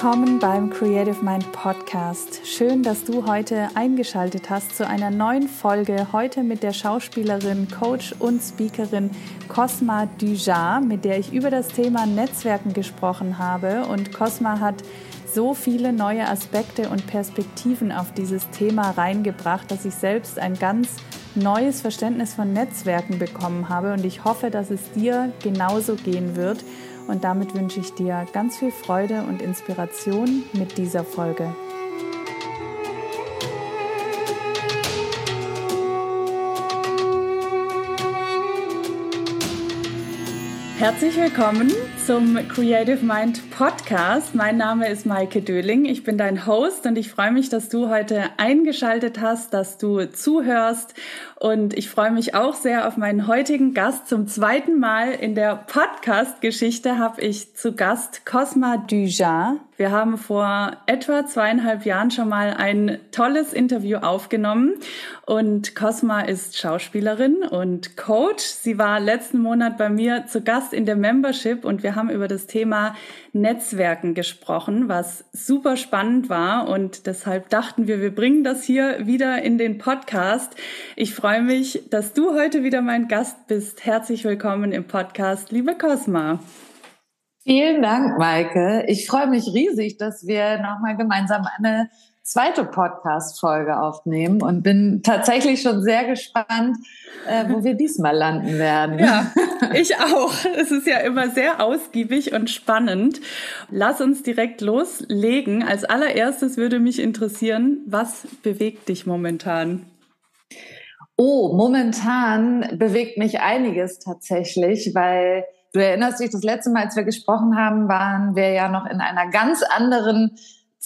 Willkommen beim Creative Mind Podcast. Schön, dass du heute eingeschaltet hast zu einer neuen Folge. Heute mit der Schauspielerin, Coach und Speakerin Cosma Dujar, mit der ich über das Thema Netzwerken gesprochen habe. Und Cosma hat so viele neue Aspekte und Perspektiven auf dieses Thema reingebracht, dass ich selbst ein ganz neues Verständnis von Netzwerken bekommen habe. Und ich hoffe, dass es dir genauso gehen wird. Und damit wünsche ich dir ganz viel Freude und Inspiration mit dieser Folge. Herzlich willkommen zum Creative Mind Podcast. Mein Name ist Maike Döling. Ich bin dein Host und ich freue mich, dass du heute eingeschaltet hast, dass du zuhörst. Und ich freue mich auch sehr auf meinen heutigen Gast. Zum zweiten Mal in der Podcast-Geschichte habe ich zu Gast Cosma Dujas. Wir haben vor etwa zweieinhalb Jahren schon mal ein tolles Interview aufgenommen und Cosma ist Schauspielerin und Coach. Sie war letzten Monat bei mir zu Gast in der Membership und wir haben über das Thema Netzwerken gesprochen, was super spannend war und deshalb dachten wir, wir bringen das hier wieder in den Podcast. Ich freue mich, dass du heute wieder mein Gast bist. Herzlich willkommen im Podcast, liebe Cosma. Vielen Dank, Maike. Ich freue mich riesig, dass wir nochmal gemeinsam eine zweite Podcast-Folge aufnehmen und bin tatsächlich schon sehr gespannt, äh, wo wir diesmal landen werden. Ja, ich auch. Es ist ja immer sehr ausgiebig und spannend. Lass uns direkt loslegen. Als allererstes würde mich interessieren, was bewegt dich momentan? Oh, momentan bewegt mich einiges tatsächlich, weil Du erinnerst dich, das letzte Mal, als wir gesprochen haben, waren wir ja noch in einer ganz anderen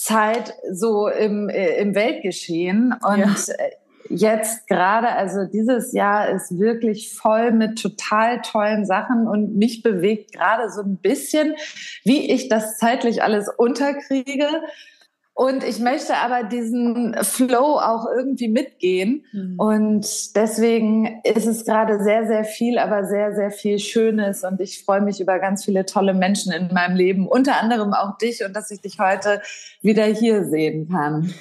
Zeit so im, äh, im Weltgeschehen. Und ja. jetzt gerade, also dieses Jahr ist wirklich voll mit total tollen Sachen und mich bewegt gerade so ein bisschen, wie ich das zeitlich alles unterkriege. Und ich möchte aber diesen Flow auch irgendwie mitgehen. Mhm. Und deswegen ist es gerade sehr, sehr viel, aber sehr, sehr viel Schönes. Und ich freue mich über ganz viele tolle Menschen in meinem Leben, unter anderem auch dich und dass ich dich heute wieder hier sehen kann.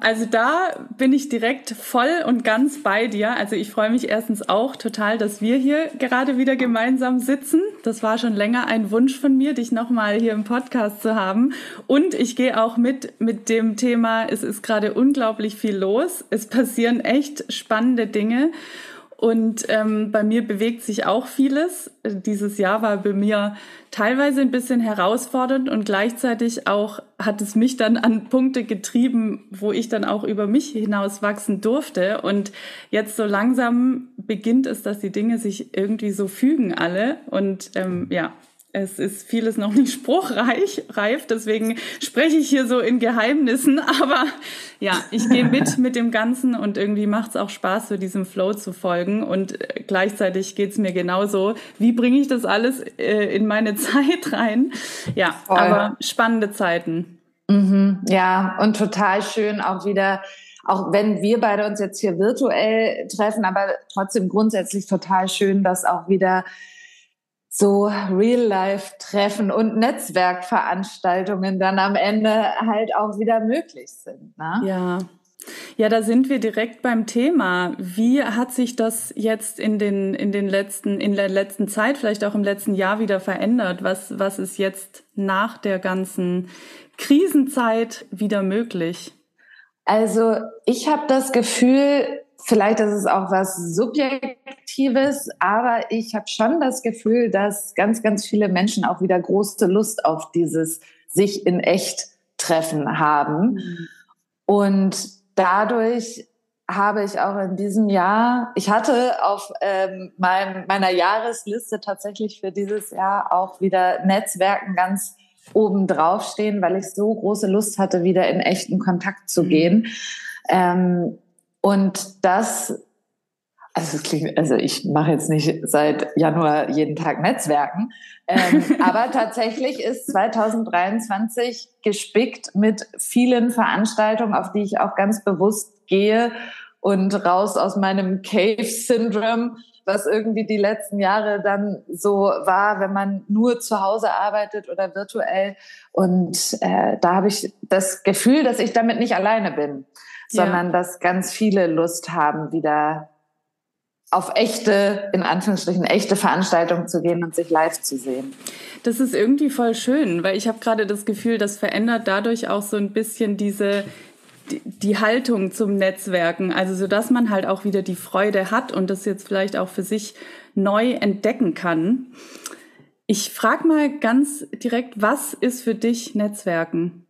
Also da bin ich direkt voll und ganz bei dir. Also ich freue mich erstens auch total, dass wir hier gerade wieder gemeinsam sitzen. Das war schon länger ein Wunsch von mir, dich nochmal hier im Podcast zu haben. Und ich gehe auch mit mit dem Thema, es ist gerade unglaublich viel los. Es passieren echt spannende Dinge. Und ähm, bei mir bewegt sich auch vieles. Dieses Jahr war bei mir teilweise ein bisschen herausfordernd und gleichzeitig auch hat es mich dann an Punkte getrieben, wo ich dann auch über mich hinaus wachsen durfte. Und jetzt so langsam beginnt es, dass die Dinge sich irgendwie so fügen alle. Und ähm, ja, es ist vieles noch nicht spruchreich, reif, deswegen spreche ich hier so in Geheimnissen, aber ja, ich gehe mit mit dem Ganzen und irgendwie macht es auch Spaß, so diesem Flow zu folgen und äh, gleichzeitig geht es mir genauso. Wie bringe ich das alles äh, in meine Zeit rein? Ja, Voll. aber spannende Zeiten. Mhm, ja, und total schön auch wieder, auch wenn wir beide uns jetzt hier virtuell treffen, aber trotzdem grundsätzlich total schön, dass auch wieder so Real-Life-Treffen und Netzwerkveranstaltungen dann am Ende halt auch wieder möglich sind. Ne? Ja. Ja, da sind wir direkt beim Thema. Wie hat sich das jetzt in den, in den letzten, in der letzten Zeit, vielleicht auch im letzten Jahr wieder verändert? Was, was ist jetzt nach der ganzen Krisenzeit wieder möglich? Also ich habe das Gefühl, vielleicht ist es auch was Subjektives, aber ich habe schon das Gefühl, dass ganz, ganz viele Menschen auch wieder große Lust auf dieses sich in echt treffen haben. Mhm. Und dadurch habe ich auch in diesem Jahr, ich hatte auf ähm, mein, meiner Jahresliste tatsächlich für dieses Jahr auch wieder Netzwerken ganz oben drauf stehen, weil ich so große Lust hatte, wieder in echten Kontakt zu mhm. gehen. Ähm, und das, also es klingt, also ich mache jetzt nicht seit Januar jeden Tag Netzwerken, ähm, aber tatsächlich ist 2023 gespickt mit vielen Veranstaltungen, auf die ich auch ganz bewusst gehe und raus aus meinem Cave-Syndrom was irgendwie die letzten Jahre dann so war, wenn man nur zu Hause arbeitet oder virtuell. Und äh, da habe ich das Gefühl, dass ich damit nicht alleine bin, sondern ja. dass ganz viele Lust haben, wieder auf echte, in Anführungsstrichen, echte Veranstaltungen zu gehen und sich live zu sehen. Das ist irgendwie voll schön, weil ich habe gerade das Gefühl, das verändert dadurch auch so ein bisschen diese die, die Haltung zum Netzwerken, also so dass man halt auch wieder die Freude hat und das jetzt vielleicht auch für sich neu entdecken kann. Ich frage mal ganz direkt, was ist für dich Netzwerken?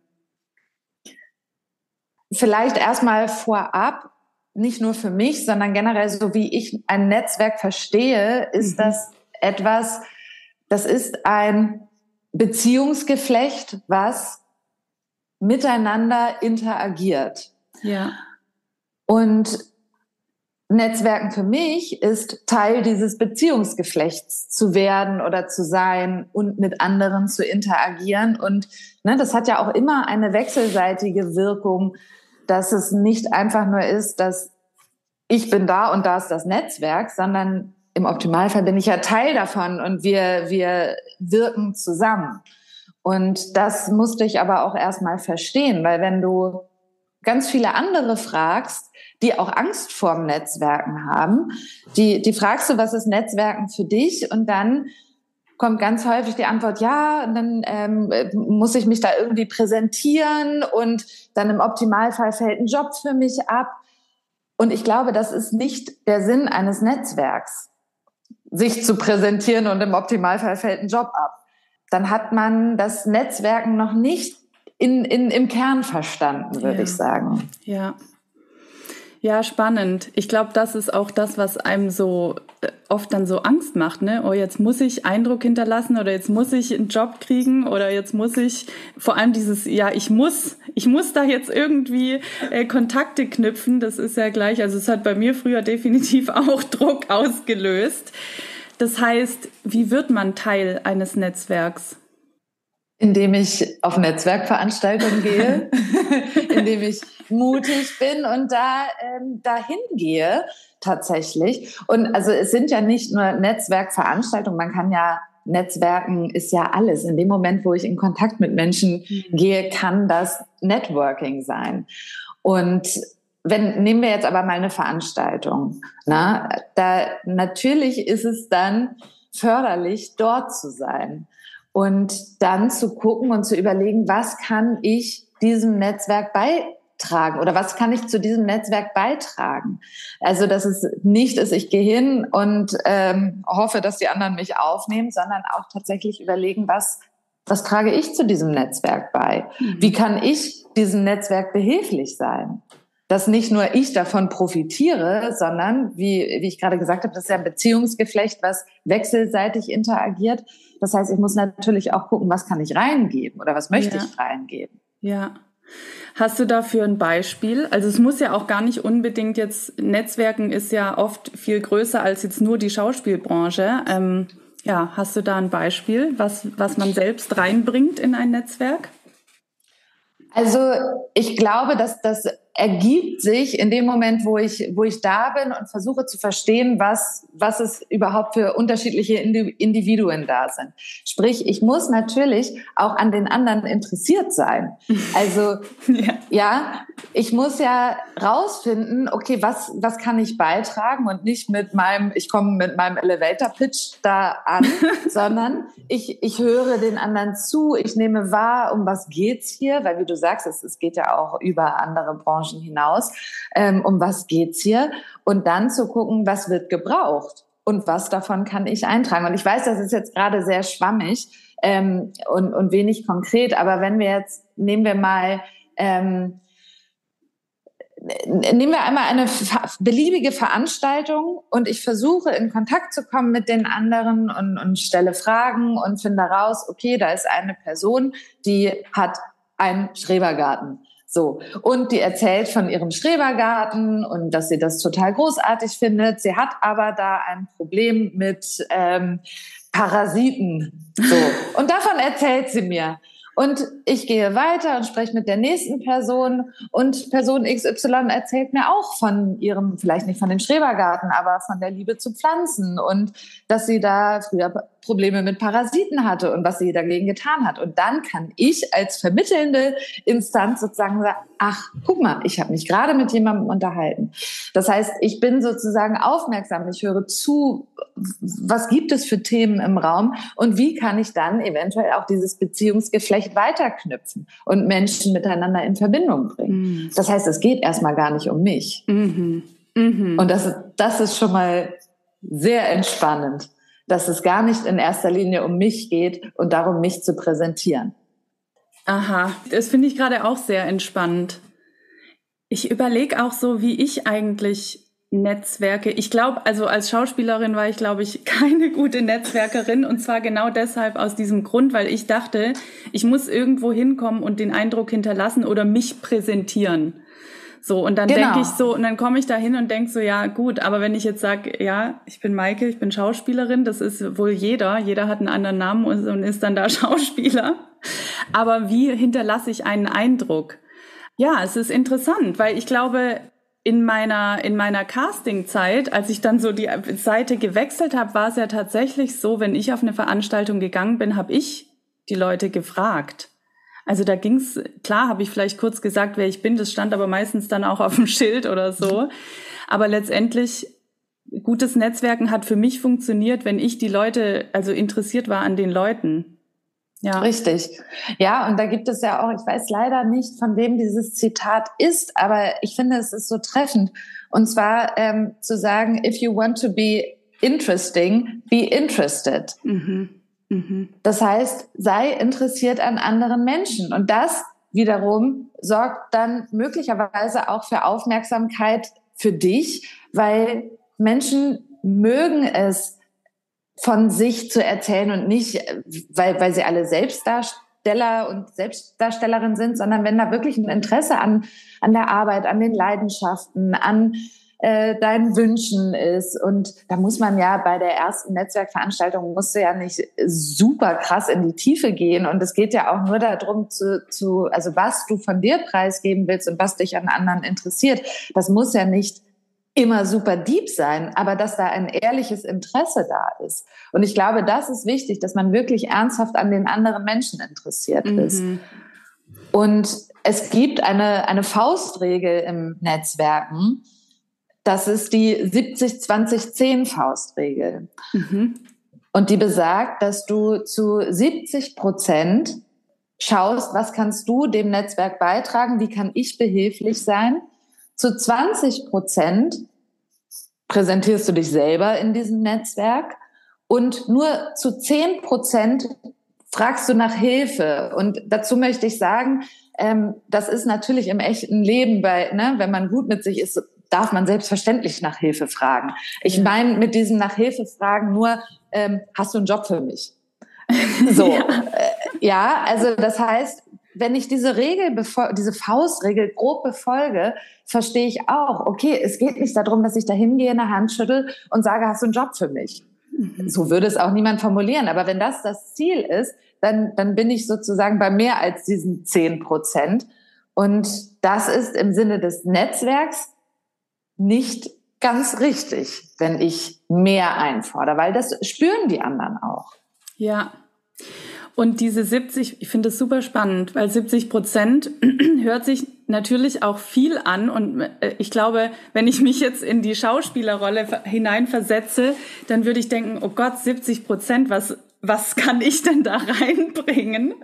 Vielleicht erstmal vorab, nicht nur für mich, sondern generell so wie ich ein Netzwerk verstehe, ist mhm. das etwas, das ist ein Beziehungsgeflecht, was miteinander interagiert. Ja. Und Netzwerken für mich ist Teil dieses Beziehungsgeflechts zu werden oder zu sein und mit anderen zu interagieren. Und ne, das hat ja auch immer eine wechselseitige Wirkung dass es nicht einfach nur ist, dass ich bin da und da ist das Netzwerk, sondern im Optimalfall bin ich ja Teil davon und wir, wir wirken zusammen. Und das musste ich aber auch erstmal verstehen, weil wenn du ganz viele andere fragst, die auch Angst vorm Netzwerken haben, die, die fragst du, was ist Netzwerken für dich? Und dann kommt ganz häufig die Antwort, ja, und dann ähm, muss ich mich da irgendwie präsentieren und dann im Optimalfall fällt ein Job für mich ab. Und ich glaube, das ist nicht der Sinn eines Netzwerks, sich zu präsentieren und im Optimalfall fällt ein Job ab. Dann hat man das Netzwerken noch nicht in, in, im Kern verstanden, würde ja. ich sagen. Ja. Ja, spannend. Ich glaube, das ist auch das, was einem so äh, oft dann so Angst macht, ne? Oh, jetzt muss ich Eindruck hinterlassen oder jetzt muss ich einen Job kriegen oder jetzt muss ich vor allem dieses, ja, ich muss, ich muss da jetzt irgendwie äh, Kontakte knüpfen. Das ist ja gleich, also es hat bei mir früher definitiv auch Druck ausgelöst. Das heißt, wie wird man Teil eines Netzwerks? Indem ich auf Netzwerkveranstaltungen gehe, indem ich mutig bin und da ähm, dahin gehe tatsächlich. Und also es sind ja nicht nur Netzwerkveranstaltungen, man kann ja Netzwerken ist ja alles. In dem Moment, wo ich in Kontakt mit Menschen mhm. gehe, kann das Networking sein. Und wenn, nehmen wir jetzt aber mal eine Veranstaltung, na, da, natürlich ist es dann förderlich, dort zu sein und dann zu gucken und zu überlegen, was kann ich diesem Netzwerk beitragen oder was kann ich zu diesem Netzwerk beitragen? Also, dass es nicht ist, ich gehe hin und ähm, hoffe, dass die anderen mich aufnehmen, sondern auch tatsächlich überlegen, was, was trage ich zu diesem Netzwerk bei? Mhm. Wie kann ich diesem Netzwerk behilflich sein? Dass nicht nur ich davon profitiere, sondern, wie, wie ich gerade gesagt habe, das ist ja ein Beziehungsgeflecht, was wechselseitig interagiert, das heißt, ich muss natürlich auch gucken, was kann ich reingeben oder was möchte ja. ich reingeben. Ja. Hast du dafür ein Beispiel? Also es muss ja auch gar nicht unbedingt jetzt, Netzwerken ist ja oft viel größer als jetzt nur die Schauspielbranche. Ähm, ja, hast du da ein Beispiel, was, was man selbst reinbringt in ein Netzwerk? Also ich glaube, dass das ergibt sich in dem Moment, wo ich, wo ich da bin und versuche zu verstehen, was, was es überhaupt für unterschiedliche Individuen da sind. Sprich, ich muss natürlich auch an den anderen interessiert sein. Also, ja. ja, ich muss ja rausfinden, okay, was, was kann ich beitragen und nicht mit meinem, ich komme mit meinem Elevator Pitch da an, sondern ich, ich höre den anderen zu, ich nehme wahr, um was geht's hier, weil wie du sagst, es, es geht ja auch über andere Branchen Branchen hinaus. Ähm, um was geht's hier? Und dann zu gucken, was wird gebraucht und was davon kann ich eintragen. Und ich weiß, das ist jetzt gerade sehr schwammig ähm, und, und wenig konkret, aber wenn wir jetzt, nehmen wir mal, ähm, nehmen wir einmal eine beliebige Veranstaltung und ich versuche in Kontakt zu kommen mit den anderen und, und stelle Fragen und finde raus, okay, da ist eine Person, die hat einen Schrebergarten. So. Und die erzählt von ihrem Schrebergarten und dass sie das total großartig findet. Sie hat aber da ein Problem mit ähm, Parasiten. So. Und davon erzählt sie mir. Und ich gehe weiter und spreche mit der nächsten Person und Person XY erzählt mir auch von ihrem, vielleicht nicht von dem Schrebergarten, aber von der Liebe zu Pflanzen und dass sie da früher Probleme mit Parasiten hatte und was sie dagegen getan hat. Und dann kann ich als vermittelnde Instanz sozusagen sagen, ach, guck mal, ich habe mich gerade mit jemandem unterhalten. Das heißt, ich bin sozusagen aufmerksam, ich höre zu, was gibt es für Themen im Raum und wie kann ich dann eventuell auch dieses Beziehungsgeflecht weiterknüpfen und Menschen miteinander in Verbindung bringen. Mhm. Das heißt, es geht erstmal gar nicht um mich. Mhm. Mhm. Und das, das ist schon mal sehr entspannend dass es gar nicht in erster Linie um mich geht und darum, mich zu präsentieren. Aha, das finde ich gerade auch sehr entspannend. Ich überlege auch so, wie ich eigentlich Netzwerke. Ich glaube, also als Schauspielerin war ich, glaube ich, keine gute Netzwerkerin und zwar genau deshalb aus diesem Grund, weil ich dachte, ich muss irgendwo hinkommen und den Eindruck hinterlassen oder mich präsentieren. So, und dann genau. denke ich so, und dann komme ich da hin und denke so, ja, gut, aber wenn ich jetzt sage, ja, ich bin Maike, ich bin Schauspielerin, das ist wohl jeder, jeder hat einen anderen Namen und, und ist dann da Schauspieler. Aber wie hinterlasse ich einen Eindruck? Ja, es ist interessant, weil ich glaube, in meiner in meiner Castingzeit, als ich dann so die Seite gewechselt habe, war es ja tatsächlich so, wenn ich auf eine Veranstaltung gegangen bin, habe ich die Leute gefragt. Also da ging's, klar habe ich vielleicht kurz gesagt, wer ich bin, das stand aber meistens dann auch auf dem Schild oder so. Aber letztendlich, gutes Netzwerken hat für mich funktioniert, wenn ich die Leute, also interessiert war an den Leuten. Ja. Richtig. Ja, und da gibt es ja auch, ich weiß leider nicht, von wem dieses Zitat ist, aber ich finde, es ist so treffend. Und zwar ähm, zu sagen, if you want to be interesting, be interested. Mhm. Mhm. Das heißt, sei interessiert an anderen Menschen. Und das wiederum sorgt dann möglicherweise auch für Aufmerksamkeit für dich, weil Menschen mögen es, von sich zu erzählen und nicht, weil, weil sie alle Selbstdarsteller und Selbstdarstellerin sind, sondern wenn da wirklich ein Interesse an, an der Arbeit, an den Leidenschaften, an äh, deinen Wünschen ist. Und da muss man ja bei der ersten Netzwerkveranstaltung musste ja nicht super krass in die Tiefe gehen. Und es geht ja auch nur darum zu, zu, also was du von dir preisgeben willst und was dich an anderen interessiert. Das muss ja nicht immer super deep sein, aber dass da ein ehrliches Interesse da ist. Und ich glaube, das ist wichtig, dass man wirklich ernsthaft an den anderen Menschen interessiert mhm. ist. Und es gibt eine, eine Faustregel im Netzwerken, das ist die 70-20-10-Faustregel. Mhm. Und die besagt, dass du zu 70 Prozent schaust, was kannst du dem Netzwerk beitragen, wie kann ich behilflich sein. Zu 20 Prozent präsentierst du dich selber in diesem Netzwerk und nur zu 10 Prozent fragst du nach Hilfe. Und dazu möchte ich sagen, ähm, das ist natürlich im echten Leben, bei, ne, wenn man gut mit sich ist, darf man selbstverständlich nach Hilfe fragen. Ich meine mit diesem nach Hilfe fragen nur, ähm, hast du einen Job für mich? So, ja. Äh, ja, also das heißt, wenn ich diese Regel, diese Faustregel grob befolge, verstehe ich auch, okay, es geht nicht darum, dass ich da hingehe, eine Hand schüttel und sage, hast du einen Job für mich? Mhm. So würde es auch niemand formulieren. Aber wenn das das Ziel ist, dann, dann bin ich sozusagen bei mehr als diesen zehn Prozent. Und das ist im Sinne des Netzwerks nicht ganz richtig, wenn ich mehr einfordere, weil das spüren die anderen auch. Ja. Und diese 70, ich finde es super spannend, weil 70 Prozent hört sich natürlich auch viel an. Und äh, ich glaube, wenn ich mich jetzt in die Schauspielerrolle hineinversetze, dann würde ich denken, oh Gott, 70 Prozent, was, was kann ich denn da reinbringen?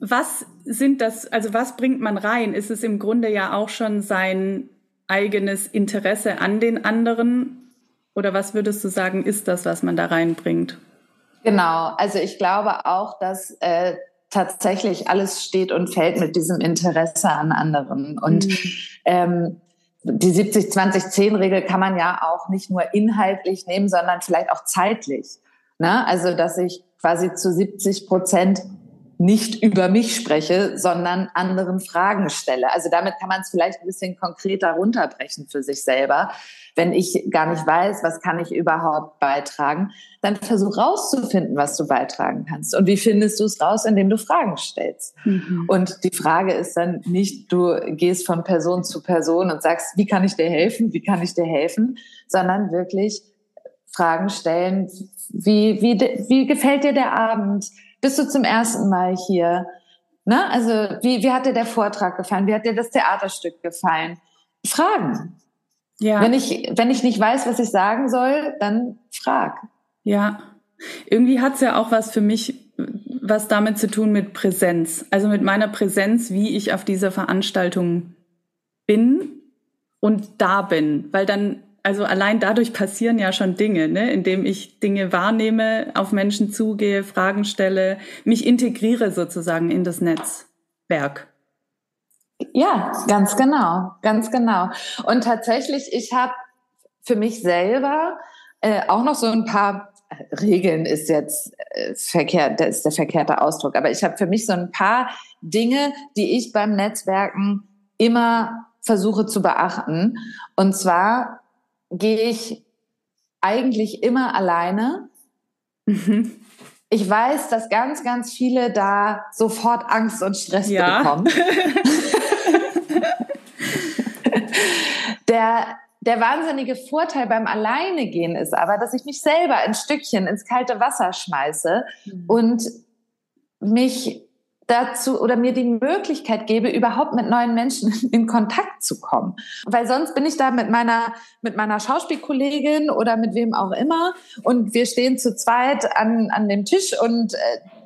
Was sind das, also was bringt man rein? Ist es im Grunde ja auch schon sein eigenes Interesse an den anderen? Oder was würdest du sagen, ist das, was man da reinbringt? Genau, also ich glaube auch, dass äh, tatsächlich alles steht und fällt mit diesem Interesse an anderen. Und mhm. ähm, die 70-20-10-Regel kann man ja auch nicht nur inhaltlich nehmen, sondern vielleicht auch zeitlich. Ne? Also, dass ich quasi zu 70 Prozent nicht über mich spreche, sondern anderen Fragen stelle. Also damit kann man es vielleicht ein bisschen konkreter runterbrechen für sich selber. Wenn ich gar nicht weiß, was kann ich überhaupt beitragen, dann versuch rauszufinden, was du beitragen kannst. Und wie findest du es raus, indem du Fragen stellst? Mhm. Und die Frage ist dann nicht, du gehst von Person zu Person und sagst, wie kann ich dir helfen? Wie kann ich dir helfen? Sondern wirklich Fragen stellen. Wie, wie, wie gefällt dir der Abend? Bist du zum ersten Mal hier? Ne? Also wie, wie hat dir der Vortrag gefallen? Wie hat dir das Theaterstück gefallen? Fragen. Ja. Wenn ich, wenn ich nicht weiß, was ich sagen soll, dann frag. Ja. Irgendwie hat's ja auch was für mich, was damit zu tun mit Präsenz. Also mit meiner Präsenz, wie ich auf dieser Veranstaltung bin und da bin. Weil dann also allein dadurch passieren ja schon Dinge, ne? indem ich Dinge wahrnehme, auf Menschen zugehe, Fragen stelle, mich integriere sozusagen in das Netzwerk. Ja, ganz genau, ganz genau. Und tatsächlich, ich habe für mich selber äh, auch noch so ein paar Regeln ist jetzt äh, verkehrt, das ist der verkehrte Ausdruck, aber ich habe für mich so ein paar Dinge, die ich beim Netzwerken immer versuche zu beachten. Und zwar gehe ich eigentlich immer alleine. Mhm. Ich weiß, dass ganz, ganz viele da sofort Angst und Stress ja. bekommen. der, der wahnsinnige Vorteil beim Alleinegehen ist aber, dass ich mich selber ein Stückchen ins kalte Wasser schmeiße mhm. und mich dazu oder mir die Möglichkeit gebe, überhaupt mit neuen Menschen in Kontakt zu kommen. Weil sonst bin ich da mit meiner, mit meiner Schauspielkollegin oder mit wem auch immer und wir stehen zu zweit an, an dem Tisch und äh,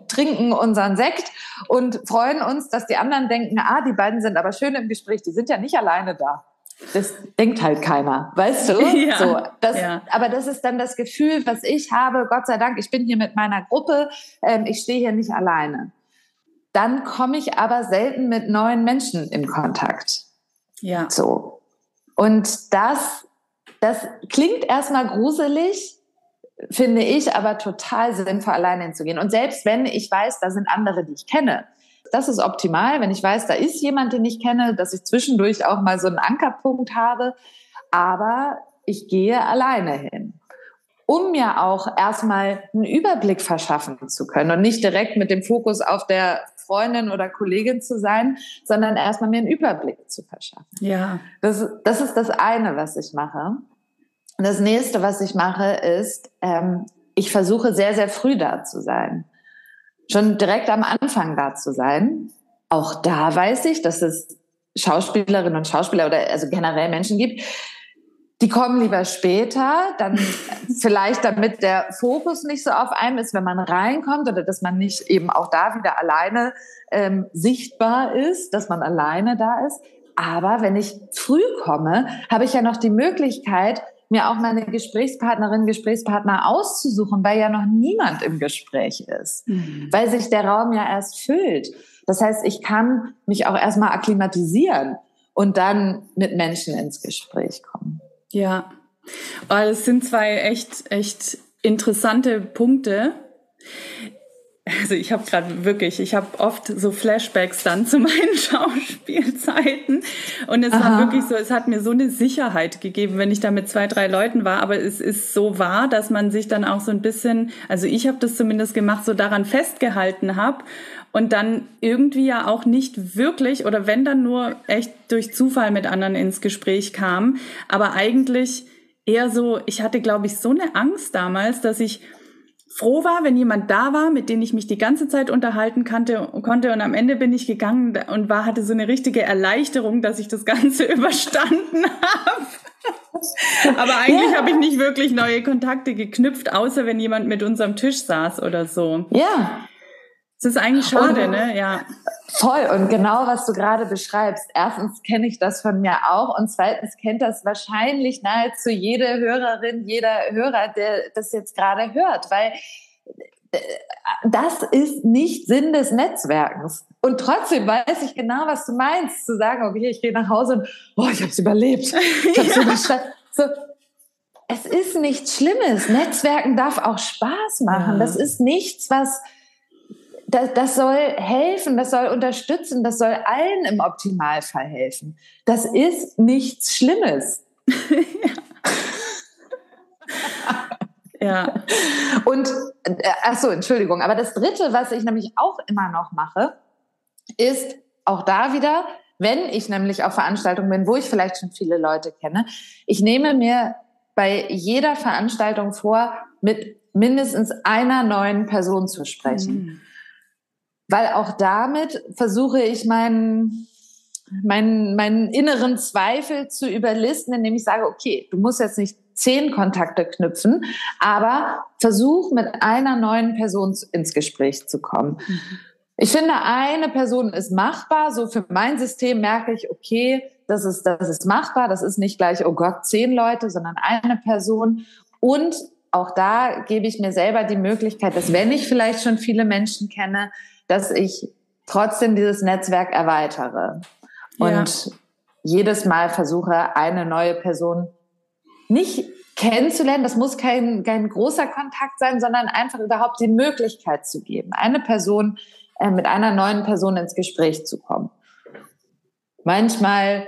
trinken unseren Sekt und freuen uns, dass die anderen denken, ah, die beiden sind aber schön im Gespräch, die sind ja nicht alleine da. Das denkt halt keiner, weißt du? Ja, so, das, ja. Aber das ist dann das Gefühl, was ich habe. Gott sei Dank, ich bin hier mit meiner Gruppe. Ähm, ich stehe hier nicht alleine dann komme ich aber selten mit neuen Menschen in Kontakt. Ja. So. Und das, das klingt erstmal gruselig, finde ich aber total sinnvoll, alleine hinzugehen. Und selbst wenn ich weiß, da sind andere, die ich kenne, das ist optimal, wenn ich weiß, da ist jemand, den ich kenne, dass ich zwischendurch auch mal so einen Ankerpunkt habe. Aber ich gehe alleine hin um mir auch erstmal einen Überblick verschaffen zu können und nicht direkt mit dem Fokus auf der Freundin oder Kollegin zu sein, sondern erstmal mir einen Überblick zu verschaffen. Ja. Das, das ist das eine, was ich mache. Und das nächste, was ich mache, ist, ähm, ich versuche sehr, sehr früh da zu sein. Schon direkt am Anfang da zu sein. Auch da weiß ich, dass es Schauspielerinnen und Schauspieler oder also generell Menschen gibt, die kommen lieber später, dann vielleicht damit der Fokus nicht so auf einem ist, wenn man reinkommt oder dass man nicht eben auch da wieder alleine ähm, sichtbar ist, dass man alleine da ist. Aber wenn ich früh komme, habe ich ja noch die Möglichkeit, mir auch meine Gesprächspartnerin, Gesprächspartner auszusuchen, weil ja noch niemand im Gespräch ist, mhm. weil sich der Raum ja erst füllt. Das heißt, ich kann mich auch erstmal akklimatisieren und dann mit Menschen ins Gespräch kommen. Ja, das oh, sind zwei echt, echt interessante Punkte. Also ich habe gerade wirklich, ich habe oft so Flashbacks dann zu meinen Schauspielzeiten und es Aha. war wirklich so, es hat mir so eine Sicherheit gegeben, wenn ich da mit zwei, drei Leuten war, aber es ist so wahr, dass man sich dann auch so ein bisschen, also ich habe das zumindest gemacht, so daran festgehalten habe und dann irgendwie ja auch nicht wirklich oder wenn dann nur echt durch Zufall mit anderen ins Gespräch kam, aber eigentlich eher so, ich hatte glaube ich so eine Angst damals, dass ich froh war, wenn jemand da war, mit dem ich mich die ganze Zeit unterhalten kannte, konnte und am Ende bin ich gegangen und war hatte so eine richtige Erleichterung, dass ich das Ganze überstanden habe. Aber eigentlich ja. habe ich nicht wirklich neue Kontakte geknüpft, außer wenn jemand mit uns am Tisch saß oder so. Ja. Das ist eigentlich schade, und, ne? Ja. Voll. Und genau, was du gerade beschreibst. Erstens kenne ich das von mir auch. Und zweitens kennt das wahrscheinlich nahezu jede Hörerin, jeder Hörer, der das jetzt gerade hört. Weil äh, das ist nicht Sinn des Netzwerkens. Und trotzdem weiß ich genau, was du meinst, zu sagen, okay, ich gehe nach Hause und oh, ich habe es überlebt. Ich hab's ja. überstanden. So, es ist nichts Schlimmes. Netzwerken darf auch Spaß machen. Ja. Das ist nichts, was das, das soll helfen, das soll unterstützen, das soll allen im Optimalfall helfen. Das ist nichts Schlimmes. ja. Und, äh, ach so, Entschuldigung, aber das Dritte, was ich nämlich auch immer noch mache, ist auch da wieder, wenn ich nämlich auf Veranstaltungen bin, wo ich vielleicht schon viele Leute kenne, ich nehme mir bei jeder Veranstaltung vor, mit mindestens einer neuen Person zu sprechen. Mhm. Weil auch damit versuche ich meinen, meinen, meinen inneren Zweifel zu überlisten, indem ich sage, okay, du musst jetzt nicht zehn Kontakte knüpfen, aber versuch mit einer neuen Person ins Gespräch zu kommen. Ich finde, eine Person ist machbar. So für mein System merke ich, okay, das ist, das ist machbar. Das ist nicht gleich, oh Gott, zehn Leute, sondern eine Person. Und auch da gebe ich mir selber die Möglichkeit, dass wenn ich vielleicht schon viele Menschen kenne, dass ich trotzdem dieses Netzwerk erweitere. Und ja. jedes Mal versuche, eine neue Person nicht kennenzulernen. Das muss kein, kein großer Kontakt sein, sondern einfach überhaupt die Möglichkeit zu geben, eine Person äh, mit einer neuen Person ins Gespräch zu kommen. Manchmal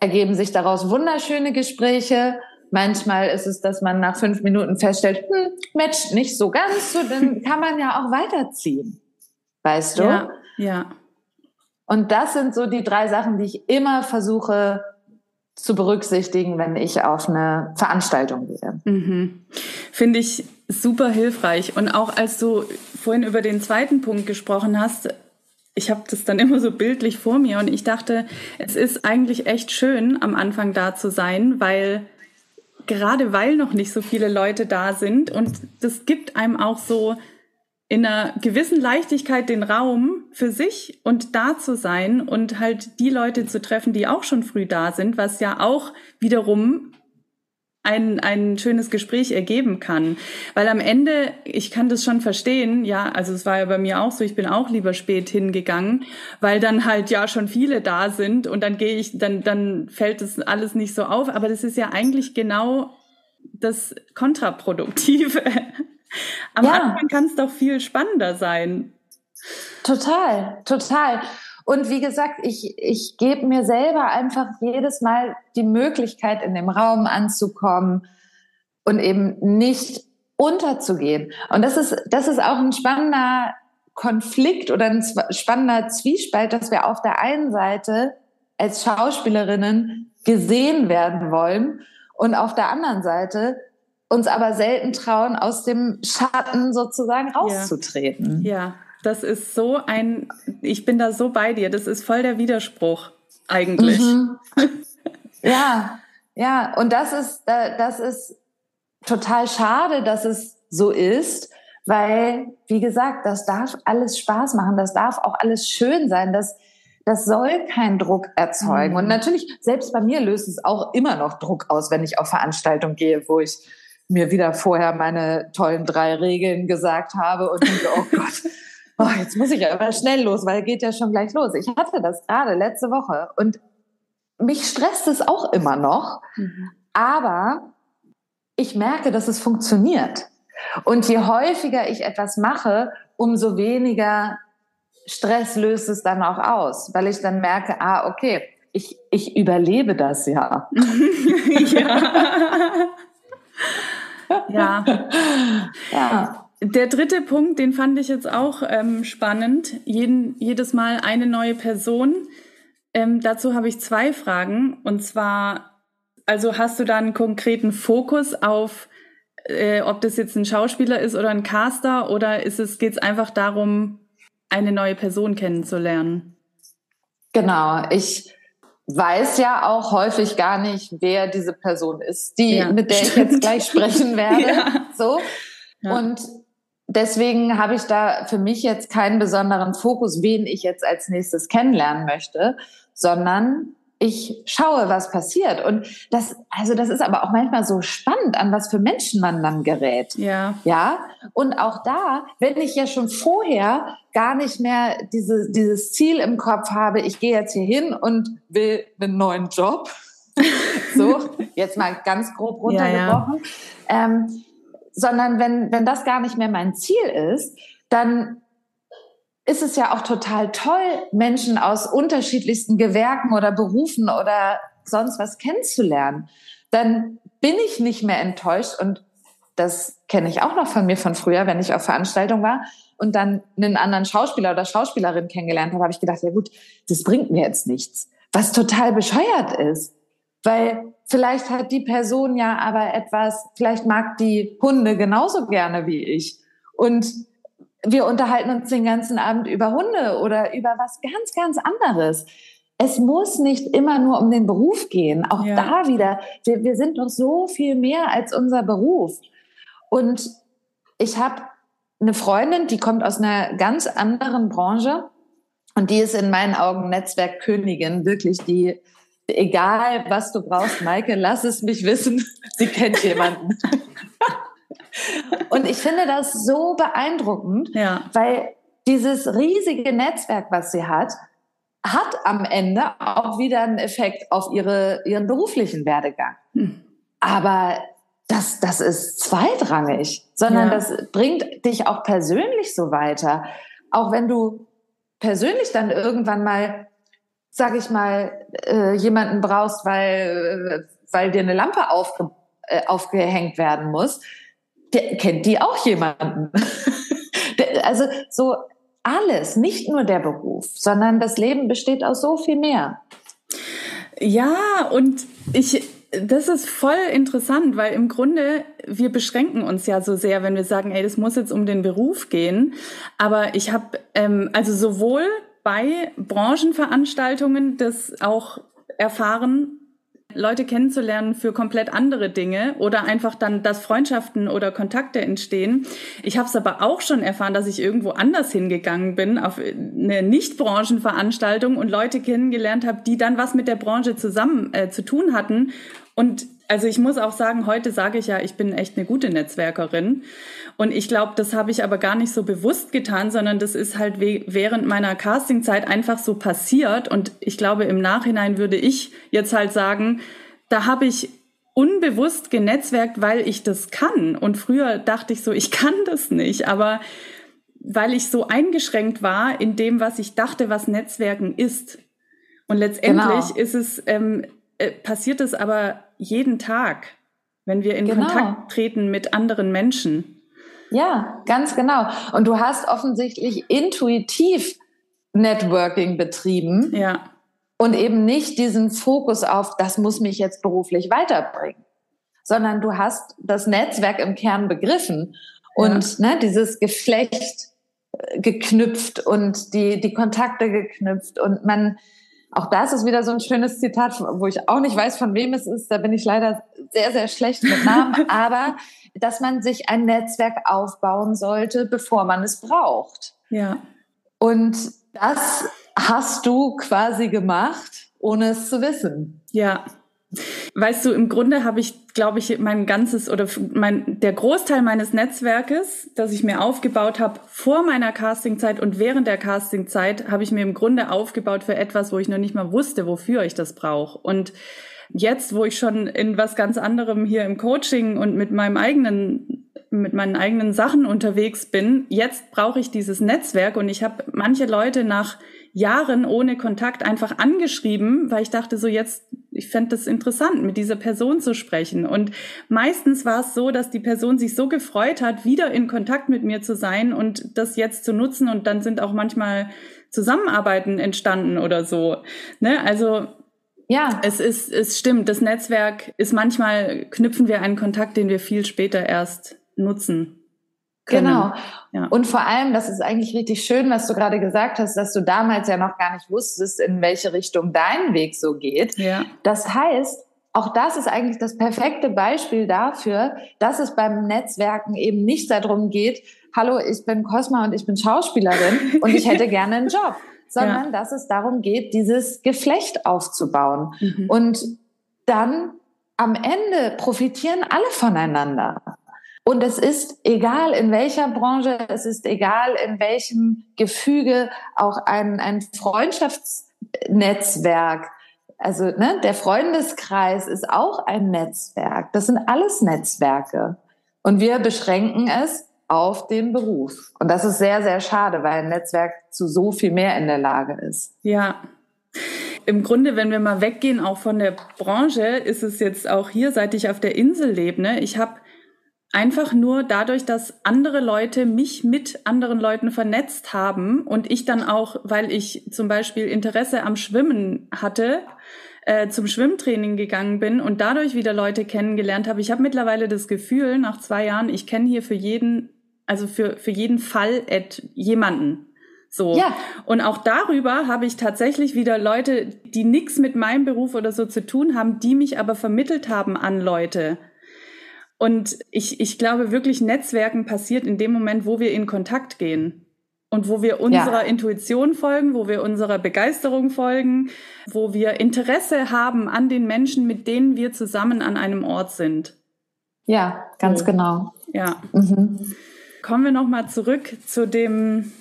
ergeben sich daraus wunderschöne Gespräche. Manchmal ist es, dass man nach fünf Minuten feststellt, hm, matcht nicht so ganz, so dann kann man ja auch weiterziehen. Weißt du? Ja, ja. Und das sind so die drei Sachen, die ich immer versuche zu berücksichtigen, wenn ich auf eine Veranstaltung gehe. Mhm. Finde ich super hilfreich. Und auch als du vorhin über den zweiten Punkt gesprochen hast, ich habe das dann immer so bildlich vor mir und ich dachte, es ist eigentlich echt schön, am Anfang da zu sein, weil gerade weil noch nicht so viele Leute da sind und das gibt einem auch so in einer gewissen Leichtigkeit den Raum für sich und da zu sein und halt die Leute zu treffen, die auch schon früh da sind, was ja auch wiederum ein, ein schönes Gespräch ergeben kann. Weil am Ende, ich kann das schon verstehen, ja, also es war ja bei mir auch so, ich bin auch lieber spät hingegangen, weil dann halt ja schon viele da sind und dann gehe ich, dann, dann fällt das alles nicht so auf. Aber das ist ja eigentlich genau das Kontraproduktive. Am ja. Anfang kann es doch viel spannender sein. Total, total. Und wie gesagt, ich, ich gebe mir selber einfach jedes Mal die Möglichkeit, in dem Raum anzukommen und eben nicht unterzugehen. Und das ist, das ist auch ein spannender Konflikt oder ein spannender Zwiespalt, dass wir auf der einen Seite als Schauspielerinnen gesehen werden wollen und auf der anderen Seite uns aber selten trauen, aus dem Schatten sozusagen rauszutreten. Ja. ja, das ist so ein, ich bin da so bei dir, das ist voll der Widerspruch eigentlich. Mhm. ja, ja, und das ist, das ist total schade, dass es so ist, weil, wie gesagt, das darf alles Spaß machen, das darf auch alles schön sein, das, das soll keinen Druck erzeugen. Mhm. Und natürlich, selbst bei mir löst es auch immer noch Druck aus, wenn ich auf Veranstaltungen gehe, wo ich mir wieder vorher meine tollen drei Regeln gesagt habe und denke, oh Gott, oh, jetzt muss ich aber schnell los, weil geht ja schon gleich los. Ich hatte das gerade letzte Woche und mich stresst es auch immer noch, mhm. aber ich merke, dass es funktioniert. Und je häufiger ich etwas mache, umso weniger Stress löst es dann auch aus, weil ich dann merke, ah, okay, ich, ich überlebe das ja. ja. Ja. ja. Der dritte Punkt, den fand ich jetzt auch ähm, spannend. Jeden, jedes Mal eine neue Person. Ähm, dazu habe ich zwei Fragen. Und zwar, also hast du da einen konkreten Fokus auf, äh, ob das jetzt ein Schauspieler ist oder ein Caster oder ist es, geht es einfach darum, eine neue Person kennenzulernen? Genau, ich weiß ja auch häufig gar nicht, wer diese Person ist, die, ja, mit der ich jetzt gleich sprechen werde. ja. So. Ja. Und deswegen habe ich da für mich jetzt keinen besonderen Fokus, wen ich jetzt als nächstes kennenlernen möchte, sondern ich schaue, was passiert. Und das, also das ist aber auch manchmal so spannend, an was für Menschen man dann gerät. Ja. Ja. Und auch da, wenn ich ja schon vorher gar nicht mehr diese, dieses Ziel im Kopf habe, ich gehe jetzt hier hin und will einen neuen Job. so, jetzt mal ganz grob runtergebrochen. Ja, ja. Ähm, sondern wenn, wenn das gar nicht mehr mein Ziel ist, dann ist es ja auch total toll, Menschen aus unterschiedlichsten Gewerken oder Berufen oder sonst was kennenzulernen. Dann bin ich nicht mehr enttäuscht und das kenne ich auch noch von mir von früher, wenn ich auf Veranstaltung war und dann einen anderen Schauspieler oder Schauspielerin kennengelernt habe, habe ich gedacht, ja gut, das bringt mir jetzt nichts. Was total bescheuert ist. Weil vielleicht hat die Person ja aber etwas, vielleicht mag die Hunde genauso gerne wie ich. Und wir unterhalten uns den ganzen Abend über Hunde oder über was ganz, ganz anderes. Es muss nicht immer nur um den Beruf gehen. Auch ja. da wieder, wir, wir sind doch so viel mehr als unser Beruf. Und ich habe eine Freundin, die kommt aus einer ganz anderen Branche und die ist in meinen Augen Netzwerkkönigin, wirklich die, egal was du brauchst, Maike, lass es mich wissen, sie kennt jemanden. und ich finde das so beeindruckend, ja. weil dieses riesige Netzwerk, was sie hat, hat am Ende auch wieder einen Effekt auf ihre, ihren beruflichen Werdegang. Hm. Aber das, das ist zweitrangig, sondern ja. das bringt dich auch persönlich so weiter. Auch wenn du persönlich dann irgendwann mal, sag ich mal, äh, jemanden brauchst, weil, äh, weil dir eine Lampe aufge, äh, aufgehängt werden muss, der, kennt die auch jemanden. also so alles, nicht nur der Beruf, sondern das Leben besteht aus so viel mehr. Ja, und ich, das ist voll interessant, weil im Grunde wir beschränken uns ja so sehr, wenn wir sagen, ey, das muss jetzt um den Beruf gehen. Aber ich habe ähm, also sowohl bei Branchenveranstaltungen das auch erfahren, Leute kennenzulernen für komplett andere Dinge oder einfach dann, dass Freundschaften oder Kontakte entstehen. Ich habe es aber auch schon erfahren, dass ich irgendwo anders hingegangen bin, auf eine Nicht-Branchenveranstaltung und Leute kennengelernt habe, die dann was mit der Branche zusammen äh, zu tun hatten. Und also ich muss auch sagen, heute sage ich ja, ich bin echt eine gute Netzwerkerin. Und ich glaube, das habe ich aber gar nicht so bewusst getan, sondern das ist halt während meiner Castingzeit einfach so passiert. Und ich glaube, im Nachhinein würde ich jetzt halt sagen, da habe ich unbewusst genetzwerkt, weil ich das kann. Und früher dachte ich so, ich kann das nicht. Aber weil ich so eingeschränkt war in dem, was ich dachte, was Netzwerken ist. Und letztendlich genau. ist es, ähm, äh, passiert es aber jeden Tag, wenn wir in genau. Kontakt treten mit anderen Menschen. Ja, ganz genau. Und du hast offensichtlich intuitiv Networking betrieben. Ja. Und eben nicht diesen Fokus auf, das muss mich jetzt beruflich weiterbringen, sondern du hast das Netzwerk im Kern begriffen und ja. ne, dieses Geflecht äh, geknüpft und die, die Kontakte geknüpft und man, auch das ist wieder so ein schönes Zitat, wo ich auch nicht weiß, von wem es ist. Da bin ich leider sehr, sehr schlecht mit Namen. Aber dass man sich ein Netzwerk aufbauen sollte, bevor man es braucht. Ja. Und das hast du quasi gemacht, ohne es zu wissen. Ja. Weißt du, im Grunde habe ich, glaube ich, mein ganzes oder mein, der Großteil meines Netzwerkes, das ich mir aufgebaut habe vor meiner Castingzeit und während der Castingzeit, habe ich mir im Grunde aufgebaut für etwas, wo ich noch nicht mal wusste, wofür ich das brauche. Und jetzt, wo ich schon in was ganz anderem hier im Coaching und mit meinem eigenen mit meinen eigenen Sachen unterwegs bin, jetzt brauche ich dieses Netzwerk und ich habe manche Leute nach Jahren ohne Kontakt einfach angeschrieben, weil ich dachte so jetzt, ich fände das interessant, mit dieser Person zu sprechen. Und meistens war es so, dass die Person sich so gefreut hat, wieder in Kontakt mit mir zu sein und das jetzt zu nutzen. Und dann sind auch manchmal Zusammenarbeiten entstanden oder so. Ne? Also ja. Es ist, es stimmt. Das Netzwerk ist manchmal knüpfen wir einen Kontakt, den wir viel später erst nutzen. Können. Genau. Ja. Und vor allem, das ist eigentlich richtig schön, was du gerade gesagt hast, dass du damals ja noch gar nicht wusstest, in welche Richtung dein Weg so geht. Ja. Das heißt, auch das ist eigentlich das perfekte Beispiel dafür, dass es beim Netzwerken eben nicht darum geht, hallo, ich bin Cosma und ich bin Schauspielerin und ich hätte gerne einen Job sondern ja. dass es darum geht, dieses Geflecht aufzubauen. Mhm. Und dann am Ende profitieren alle voneinander. Und es ist egal in welcher Branche, es ist egal in welchem Gefüge, auch ein, ein Freundschaftsnetzwerk. Also ne, der Freundeskreis ist auch ein Netzwerk. Das sind alles Netzwerke. Und wir beschränken es auf den Beruf. Und das ist sehr, sehr schade, weil ein Netzwerk zu so viel mehr in der Lage ist. Ja. Im Grunde, wenn wir mal weggehen, auch von der Branche, ist es jetzt auch hier, seit ich auf der Insel lebe, ne, ich habe einfach nur dadurch, dass andere Leute mich mit anderen Leuten vernetzt haben und ich dann auch, weil ich zum Beispiel Interesse am Schwimmen hatte, äh, zum Schwimmtraining gegangen bin und dadurch wieder Leute kennengelernt habe. Ich habe mittlerweile das Gefühl, nach zwei Jahren, ich kenne hier für jeden, also für, für jeden Fall jemanden. So. Ja. Und auch darüber habe ich tatsächlich wieder Leute, die nichts mit meinem Beruf oder so zu tun haben, die mich aber vermittelt haben an Leute. Und ich, ich glaube wirklich, Netzwerken passiert in dem Moment, wo wir in Kontakt gehen und wo wir unserer ja. Intuition folgen, wo wir unserer Begeisterung folgen, wo wir Interesse haben an den Menschen, mit denen wir zusammen an einem Ort sind. Ja, ganz so. genau. Ja. Mhm. Kommen wir noch mal zurück zu dem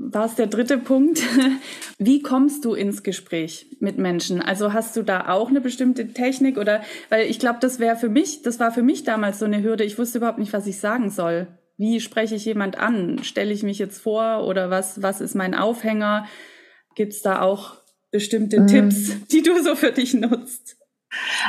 war es der dritte Punkt. Wie kommst du ins Gespräch mit Menschen? Also hast du da auch eine bestimmte Technik oder, weil ich glaube, das wäre für mich, das war für mich damals so eine Hürde. Ich wusste überhaupt nicht, was ich sagen soll. Wie spreche ich jemand an? Stelle ich mich jetzt vor oder was, was ist mein Aufhänger? Gibt es da auch bestimmte mhm. Tipps, die du so für dich nutzt?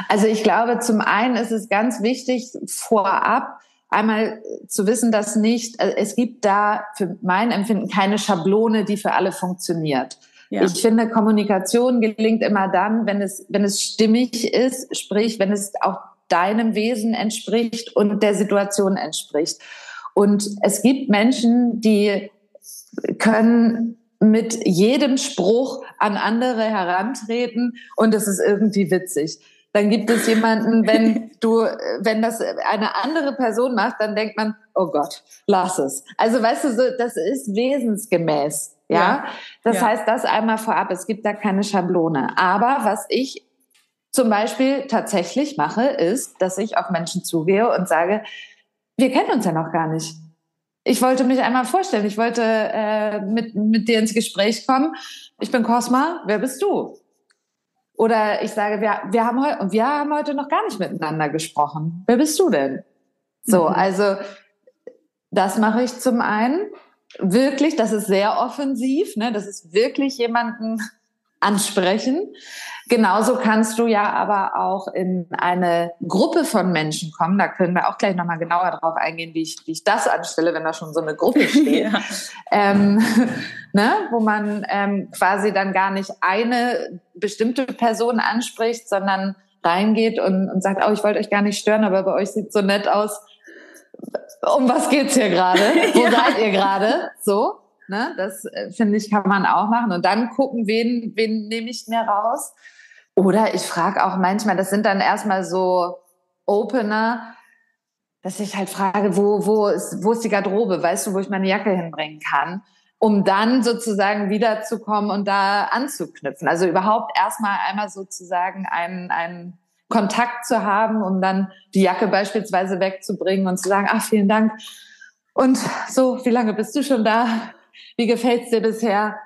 Also ich glaube, zum einen ist es ganz wichtig, vorab einmal zu wissen, dass nicht, äh, es gibt da für mein Empfinden keine Schablone, die für alle funktioniert. Ja. Ich finde, Kommunikation gelingt immer dann, wenn es, wenn es stimmig ist, sprich, wenn es auch deinem Wesen entspricht und der Situation entspricht. Und es gibt Menschen, die können mit jedem Spruch an andere herantreten und es ist irgendwie witzig. Dann gibt es jemanden, wenn du, wenn das eine andere Person macht, dann denkt man, oh Gott, lass es. Also weißt du, so, das ist wesensgemäß. Ja, ja. das ja. heißt, das einmal vorab. Es gibt da keine Schablone. Aber was ich zum Beispiel tatsächlich mache, ist, dass ich auf Menschen zugehe und sage, wir kennen uns ja noch gar nicht. Ich wollte mich einmal vorstellen. Ich wollte äh, mit, mit dir ins Gespräch kommen. Ich bin Cosma. Wer bist du? Oder ich sage, wir, wir, haben heute, wir haben heute noch gar nicht miteinander gesprochen. Wer bist du denn? So, mhm. also das mache ich zum einen. Wirklich, das ist sehr offensiv. Ne? Das ist wirklich jemanden ansprechen. Genauso kannst du ja aber auch in eine Gruppe von Menschen kommen. Da können wir auch gleich nochmal genauer drauf eingehen, wie ich, wie ich das anstelle, wenn da schon so eine Gruppe steht. ja. ähm, ne? Wo man ähm, quasi dann gar nicht eine bestimmte Person anspricht, sondern reingeht und, und sagt, oh, ich wollte euch gar nicht stören, aber bei euch sieht so nett aus. Um was geht's hier gerade? Wo ja. seid ihr gerade? So. Ne? Das äh, finde ich, kann man auch machen. Und dann gucken, wen, wen nehme ich mir raus. Oder ich frage auch manchmal, das sind dann erstmal so Opener, dass ich halt frage, wo, wo, ist, wo ist die Garderobe? Weißt du, wo ich meine Jacke hinbringen kann? Um dann sozusagen wiederzukommen und da anzuknüpfen. Also überhaupt erstmal einmal sozusagen einen, einen Kontakt zu haben, um dann die Jacke beispielsweise wegzubringen und zu sagen, ach, vielen Dank. Und so, wie lange bist du schon da? Wie gefällt's dir bisher?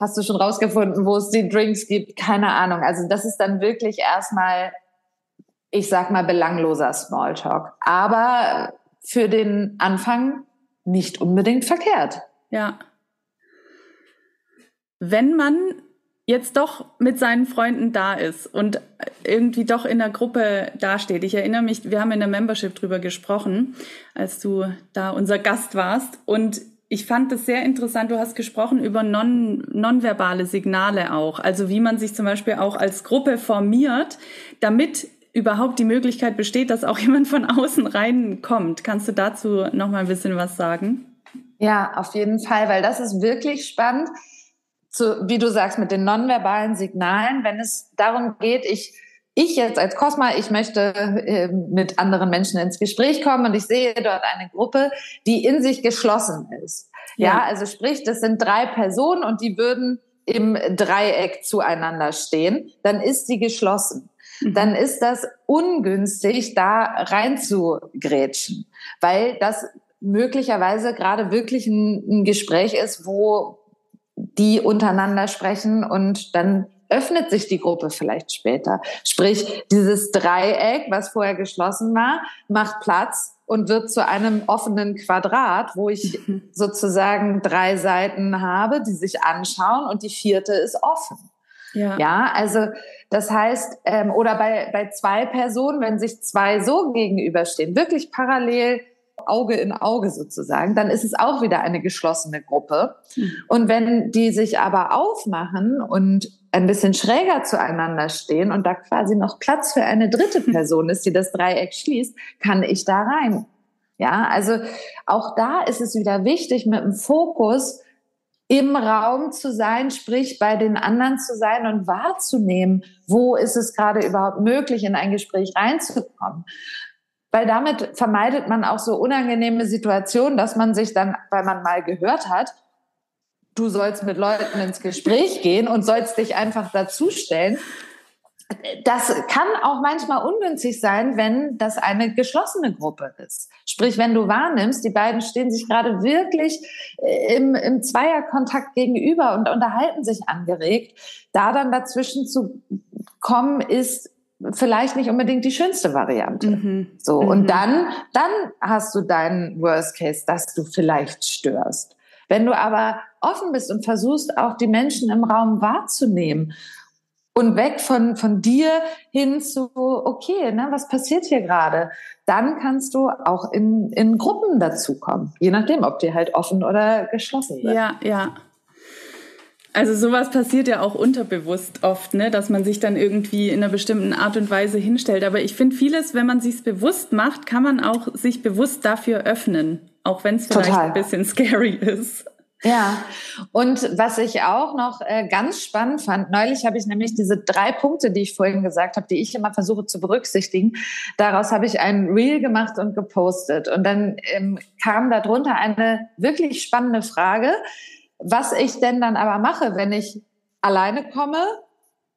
Hast du schon rausgefunden, wo es die Drinks gibt? Keine Ahnung. Also das ist dann wirklich erstmal, ich sag mal, belangloser Smalltalk. Aber für den Anfang nicht unbedingt verkehrt. Ja. Wenn man jetzt doch mit seinen Freunden da ist und irgendwie doch in der Gruppe dasteht. Ich erinnere mich, wir haben in der Membership drüber gesprochen, als du da unser Gast warst. Und ich fand das sehr interessant. Du hast gesprochen über non, nonverbale Signale auch. Also wie man sich zum Beispiel auch als Gruppe formiert, damit überhaupt die Möglichkeit besteht, dass auch jemand von außen reinkommt. Kannst du dazu noch mal ein bisschen was sagen? Ja, auf jeden Fall, weil das ist wirklich spannend. Zu, wie du sagst, mit den nonverbalen Signalen, wenn es darum geht, ich ich jetzt als Cosma, ich möchte äh, mit anderen Menschen ins Gespräch kommen und ich sehe dort eine Gruppe, die in sich geschlossen ist. Ja, ja also sprich, das sind drei Personen und die würden im Dreieck zueinander stehen, dann ist sie geschlossen. Mhm. Dann ist das ungünstig, da rein zu grätschen, weil das möglicherweise gerade wirklich ein, ein Gespräch ist, wo die untereinander sprechen und dann öffnet sich die Gruppe vielleicht später. Sprich, dieses Dreieck, was vorher geschlossen war, macht Platz und wird zu einem offenen Quadrat, wo ich sozusagen drei Seiten habe, die sich anschauen und die vierte ist offen. Ja, ja also das heißt, ähm, oder bei, bei zwei Personen, wenn sich zwei so gegenüberstehen, wirklich parallel Auge in Auge sozusagen, dann ist es auch wieder eine geschlossene Gruppe. Mhm. Und wenn die sich aber aufmachen und ein bisschen schräger zueinander stehen und da quasi noch Platz für eine dritte Person ist, die das Dreieck schließt, kann ich da rein. Ja, also auch da ist es wieder wichtig, mit dem Fokus im Raum zu sein, sprich bei den anderen zu sein und wahrzunehmen, wo ist es gerade überhaupt möglich, in ein Gespräch reinzukommen. Weil damit vermeidet man auch so unangenehme Situationen, dass man sich dann, weil man mal gehört hat, du sollst mit Leuten ins Gespräch gehen und sollst dich einfach dazustellen. Das kann auch manchmal ungünstig sein, wenn das eine geschlossene Gruppe ist. Sprich, wenn du wahrnimmst, die beiden stehen sich gerade wirklich äh, im, im Zweierkontakt gegenüber und unterhalten sich angeregt, da dann dazwischen zu kommen, ist vielleicht nicht unbedingt die schönste Variante. Mhm. So. Mhm. Und dann, dann hast du deinen Worst Case, dass du vielleicht störst. Wenn du aber offen bist und versuchst auch die Menschen im Raum wahrzunehmen und weg von, von dir hin zu, okay, ne, was passiert hier gerade? Dann kannst du auch in, in Gruppen dazukommen, je nachdem, ob die halt offen oder geschlossen sind. Ja, ja. Also sowas passiert ja auch unterbewusst oft, ne, dass man sich dann irgendwie in einer bestimmten Art und Weise hinstellt. Aber ich finde vieles, wenn man sich bewusst macht, kann man auch sich bewusst dafür öffnen, auch wenn es vielleicht Total. ein bisschen scary ist. Ja, und was ich auch noch äh, ganz spannend fand, neulich habe ich nämlich diese drei Punkte, die ich vorhin gesagt habe, die ich immer versuche zu berücksichtigen, daraus habe ich ein Reel gemacht und gepostet. Und dann ähm, kam darunter eine wirklich spannende Frage, was ich denn dann aber mache, wenn ich alleine komme,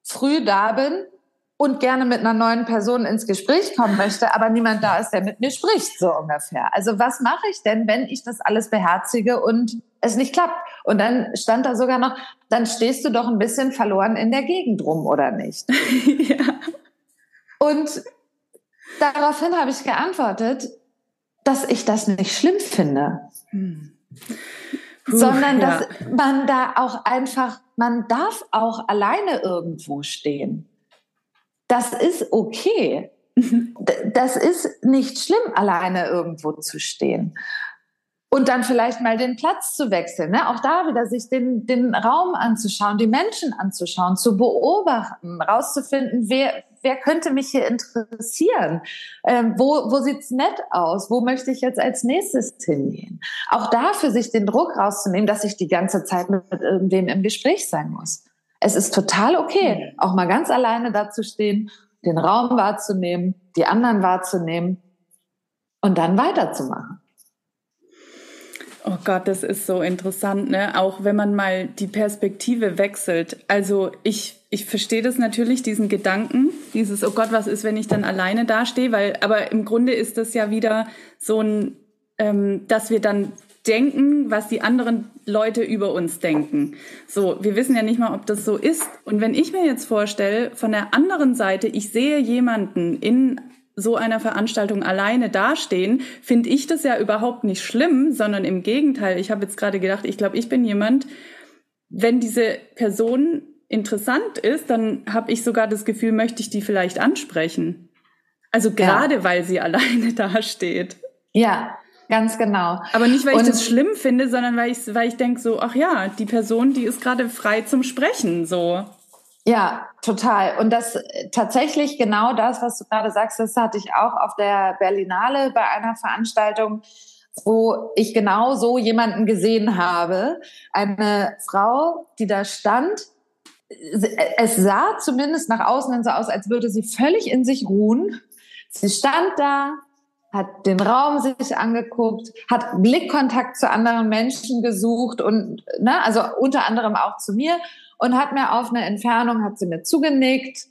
früh da bin und gerne mit einer neuen Person ins Gespräch kommen möchte, aber niemand da ist, der mit mir spricht, so ungefähr. Also was mache ich denn, wenn ich das alles beherzige und es nicht klappt? Und dann stand da sogar noch, dann stehst du doch ein bisschen verloren in der Gegend rum, oder nicht? ja. Und daraufhin habe ich geantwortet, dass ich das nicht schlimm finde. Hm. Puh, sondern dass man da auch einfach, man darf auch alleine irgendwo stehen das ist okay. Mhm. Das ist nicht schlimm, alleine irgendwo zu stehen. Und dann vielleicht mal den Platz zu wechseln. Ne? Auch da wieder sich den, den Raum anzuschauen, die Menschen anzuschauen, zu beobachten, rauszufinden, wer, wer könnte mich hier interessieren? Ähm, wo wo sieht's nett aus? Wo möchte ich jetzt als nächstes hingehen? Auch da für sich den Druck rauszunehmen, dass ich die ganze Zeit mit, mit irgendwem im Gespräch sein muss. Es ist total okay, auch mal ganz alleine dazustehen, den Raum wahrzunehmen, die anderen wahrzunehmen und dann weiterzumachen. Oh Gott, das ist so interessant, ne? Auch wenn man mal die Perspektive wechselt. Also ich, ich verstehe das natürlich, diesen Gedanken, dieses, oh Gott, was ist, wenn ich dann alleine dastehe? Weil, aber im Grunde ist das ja wieder so ein, ähm, dass wir dann denken, was die anderen Leute über uns denken. So, wir wissen ja nicht mal, ob das so ist. Und wenn ich mir jetzt vorstelle, von der anderen Seite, ich sehe jemanden in so einer Veranstaltung alleine dastehen, finde ich das ja überhaupt nicht schlimm, sondern im Gegenteil. Ich habe jetzt gerade gedacht, ich glaube, ich bin jemand, wenn diese Person interessant ist, dann habe ich sogar das Gefühl, möchte ich die vielleicht ansprechen. Also gerade ja. weil sie alleine dasteht. Ja, Ganz genau. Aber nicht, weil ich das schlimm finde, sondern weil ich, weil ich denke so, ach ja, die Person, die ist gerade frei zum Sprechen, so. Ja, total. Und das tatsächlich genau das, was du gerade sagst, das hatte ich auch auf der Berlinale bei einer Veranstaltung, wo ich genau so jemanden gesehen habe. Eine Frau, die da stand. Es sah zumindest nach außen so aus, als würde sie völlig in sich ruhen. Sie stand da, hat den Raum sich angeguckt, hat Blickkontakt zu anderen Menschen gesucht und, ne, also unter anderem auch zu mir und hat mir auf eine Entfernung, hat sie mir zugenickt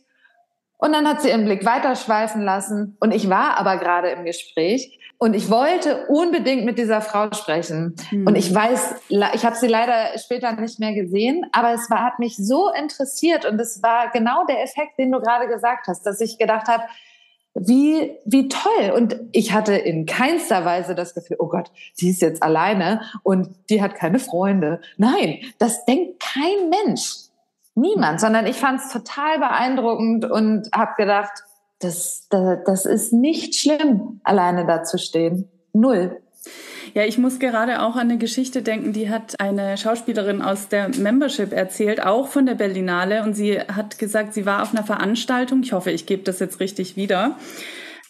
und dann hat sie ihren Blick weiterschweifen lassen und ich war aber gerade im Gespräch und ich wollte unbedingt mit dieser Frau sprechen mhm. und ich weiß, ich habe sie leider später nicht mehr gesehen, aber es war, hat mich so interessiert und es war genau der Effekt, den du gerade gesagt hast, dass ich gedacht habe, wie, wie toll. Und ich hatte in keinster Weise das Gefühl, oh Gott, die ist jetzt alleine und die hat keine Freunde. Nein, das denkt kein Mensch. Niemand, sondern ich fand es total beeindruckend und habe gedacht, das, das, das ist nicht schlimm, alleine da zu stehen. Null. Ja, ich muss gerade auch an eine Geschichte denken, die hat eine Schauspielerin aus der Membership erzählt, auch von der Berlinale. Und sie hat gesagt, sie war auf einer Veranstaltung. Ich hoffe, ich gebe das jetzt richtig wieder.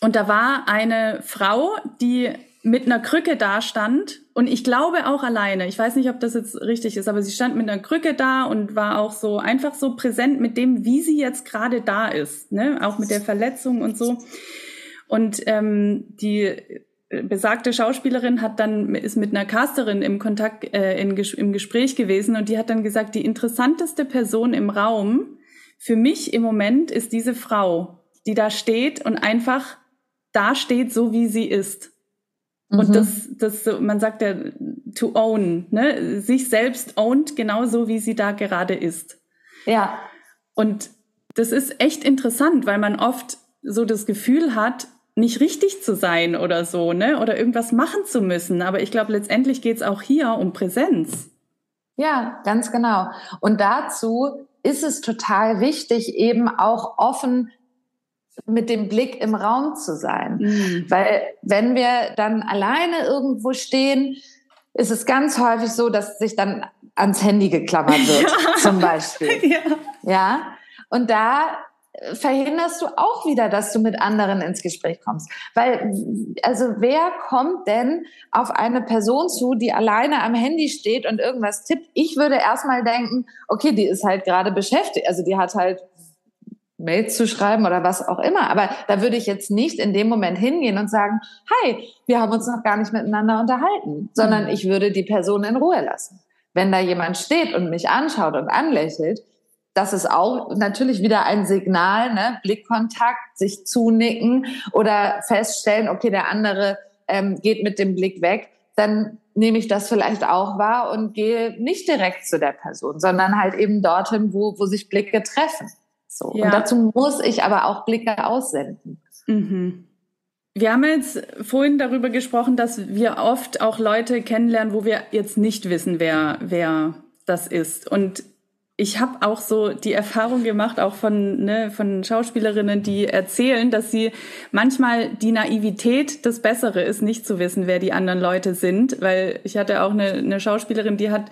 Und da war eine Frau, die mit einer Krücke da stand und ich glaube auch alleine. Ich weiß nicht, ob das jetzt richtig ist, aber sie stand mit einer Krücke da und war auch so einfach so präsent mit dem, wie sie jetzt gerade da ist, ne? auch mit der Verletzung und so. Und ähm, die besagte Schauspielerin hat dann ist mit einer Casterin im Kontakt äh, in, im Gespräch gewesen und die hat dann gesagt, die interessanteste Person im Raum für mich im Moment ist diese Frau, die da steht und einfach da steht, so wie sie ist. Mhm. Und das, das, man sagt ja, to own, ne, sich selbst ownt genauso wie sie da gerade ist. Ja. Und das ist echt interessant, weil man oft so das Gefühl hat, nicht richtig zu sein oder so, ne? Oder irgendwas machen zu müssen. Aber ich glaube, letztendlich geht es auch hier um Präsenz. Ja, ganz genau. Und dazu ist es total wichtig, eben auch offen mit dem Blick im Raum zu sein. Mhm. Weil wenn wir dann alleine irgendwo stehen, ist es ganz häufig so, dass sich dann ans Handy geklammert wird, ja. zum Beispiel. Ja. ja. Und da verhinderst du auch wieder, dass du mit anderen ins Gespräch kommst. Weil, also wer kommt denn auf eine Person zu, die alleine am Handy steht und irgendwas tippt? Ich würde erstmal denken, okay, die ist halt gerade beschäftigt. Also die hat halt Mails zu schreiben oder was auch immer. Aber da würde ich jetzt nicht in dem Moment hingehen und sagen, hi, wir haben uns noch gar nicht miteinander unterhalten, sondern mhm. ich würde die Person in Ruhe lassen. Wenn da jemand steht und mich anschaut und anlächelt, das ist auch natürlich wieder ein Signal, ne? Blickkontakt, sich zunicken oder feststellen, okay, der andere ähm, geht mit dem Blick weg, dann nehme ich das vielleicht auch wahr und gehe nicht direkt zu der Person, sondern halt eben dorthin, wo, wo sich Blicke treffen. So. Ja. Und dazu muss ich aber auch Blicke aussenden. Mhm. Wir haben jetzt vorhin darüber gesprochen, dass wir oft auch Leute kennenlernen, wo wir jetzt nicht wissen, wer, wer das ist. Und ich habe auch so die Erfahrung gemacht, auch von, ne, von Schauspielerinnen, die erzählen, dass sie manchmal die Naivität das Bessere ist, nicht zu wissen, wer die anderen Leute sind. Weil ich hatte auch eine, eine Schauspielerin, die hat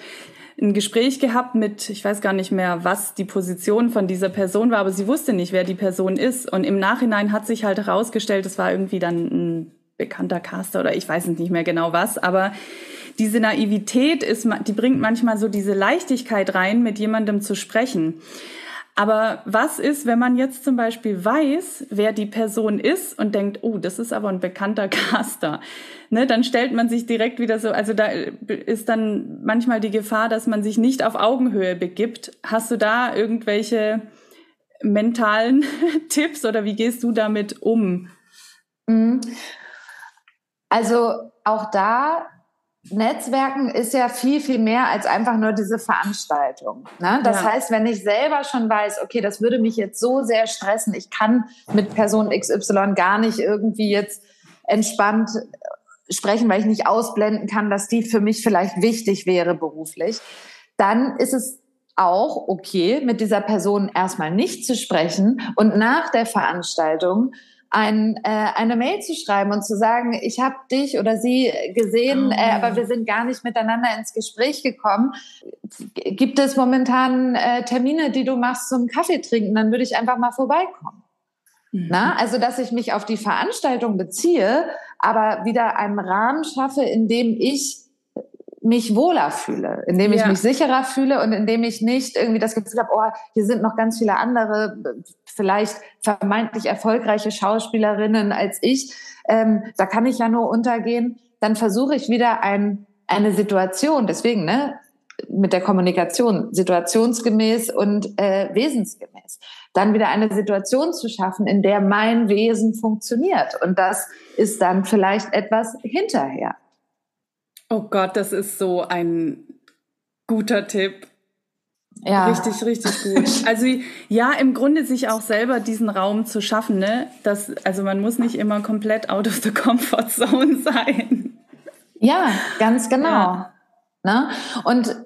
ein Gespräch gehabt mit, ich weiß gar nicht mehr, was die Position von dieser Person war, aber sie wusste nicht, wer die Person ist. Und im Nachhinein hat sich halt herausgestellt, es war irgendwie dann ein bekannter Caster oder ich weiß nicht mehr genau was, aber diese Naivität ist, die bringt manchmal so diese Leichtigkeit rein, mit jemandem zu sprechen. Aber was ist, wenn man jetzt zum Beispiel weiß, wer die Person ist und denkt, oh, das ist aber ein bekannter Caster, ne, dann stellt man sich direkt wieder so, also da ist dann manchmal die Gefahr, dass man sich nicht auf Augenhöhe begibt. Hast du da irgendwelche mentalen Tipps oder wie gehst du damit um? Mhm. Also auch da Netzwerken ist ja viel, viel mehr als einfach nur diese Veranstaltung. Ne? Das ja. heißt, wenn ich selber schon weiß, okay, das würde mich jetzt so sehr stressen, ich kann mit Person XY gar nicht irgendwie jetzt entspannt sprechen, weil ich nicht ausblenden kann, dass die für mich vielleicht wichtig wäre beruflich, dann ist es auch okay, mit dieser Person erstmal nicht zu sprechen und nach der Veranstaltung ein, äh, eine Mail zu schreiben und zu sagen, ich habe dich oder sie gesehen, oh. äh, aber wir sind gar nicht miteinander ins Gespräch gekommen. Gibt es momentan äh, Termine, die du machst zum Kaffee trinken? Dann würde ich einfach mal vorbeikommen. Mhm. Na, also dass ich mich auf die Veranstaltung beziehe, aber wieder einen Rahmen schaffe, in dem ich mich wohler fühle, indem ich ja. mich sicherer fühle und indem ich nicht irgendwie das Gefühl habe, oh, hier sind noch ganz viele andere, vielleicht vermeintlich erfolgreiche Schauspielerinnen als ich. Ähm, da kann ich ja nur untergehen. Dann versuche ich wieder ein, eine Situation, deswegen, ne, mit der Kommunikation, situationsgemäß und äh, wesensgemäß. Dann wieder eine Situation zu schaffen, in der mein Wesen funktioniert. Und das ist dann vielleicht etwas hinterher. Oh Gott, das ist so ein guter Tipp. Ja. Richtig, richtig gut. Also ja, im Grunde sich auch selber diesen Raum zu schaffen, ne? Das, also man muss nicht immer komplett out of the comfort zone sein. Ja, ganz genau. Ja. Ne? Und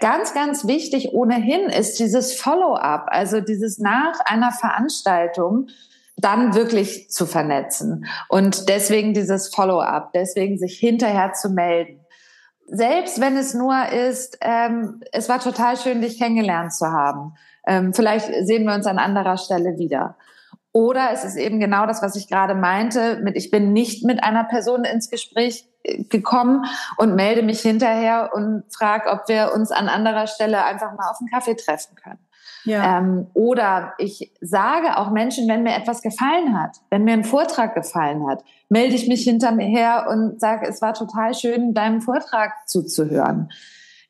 ganz, ganz wichtig ohnehin ist dieses Follow-up, also dieses nach einer Veranstaltung dann wirklich zu vernetzen. Und deswegen dieses Follow-up, deswegen sich hinterher zu melden. Selbst wenn es nur ist, ähm, es war total schön, dich kennengelernt zu haben. Ähm, vielleicht sehen wir uns an anderer Stelle wieder. Oder es ist eben genau das, was ich gerade meinte, mit ich bin nicht mit einer Person ins Gespräch äh, gekommen und melde mich hinterher und frage, ob wir uns an anderer Stelle einfach mal auf einen Kaffee treffen können. Ja. Ähm, oder ich sage auch Menschen, wenn mir etwas gefallen hat, wenn mir ein Vortrag gefallen hat, melde ich mich hinterher und sage, es war total schön, deinem Vortrag zuzuhören.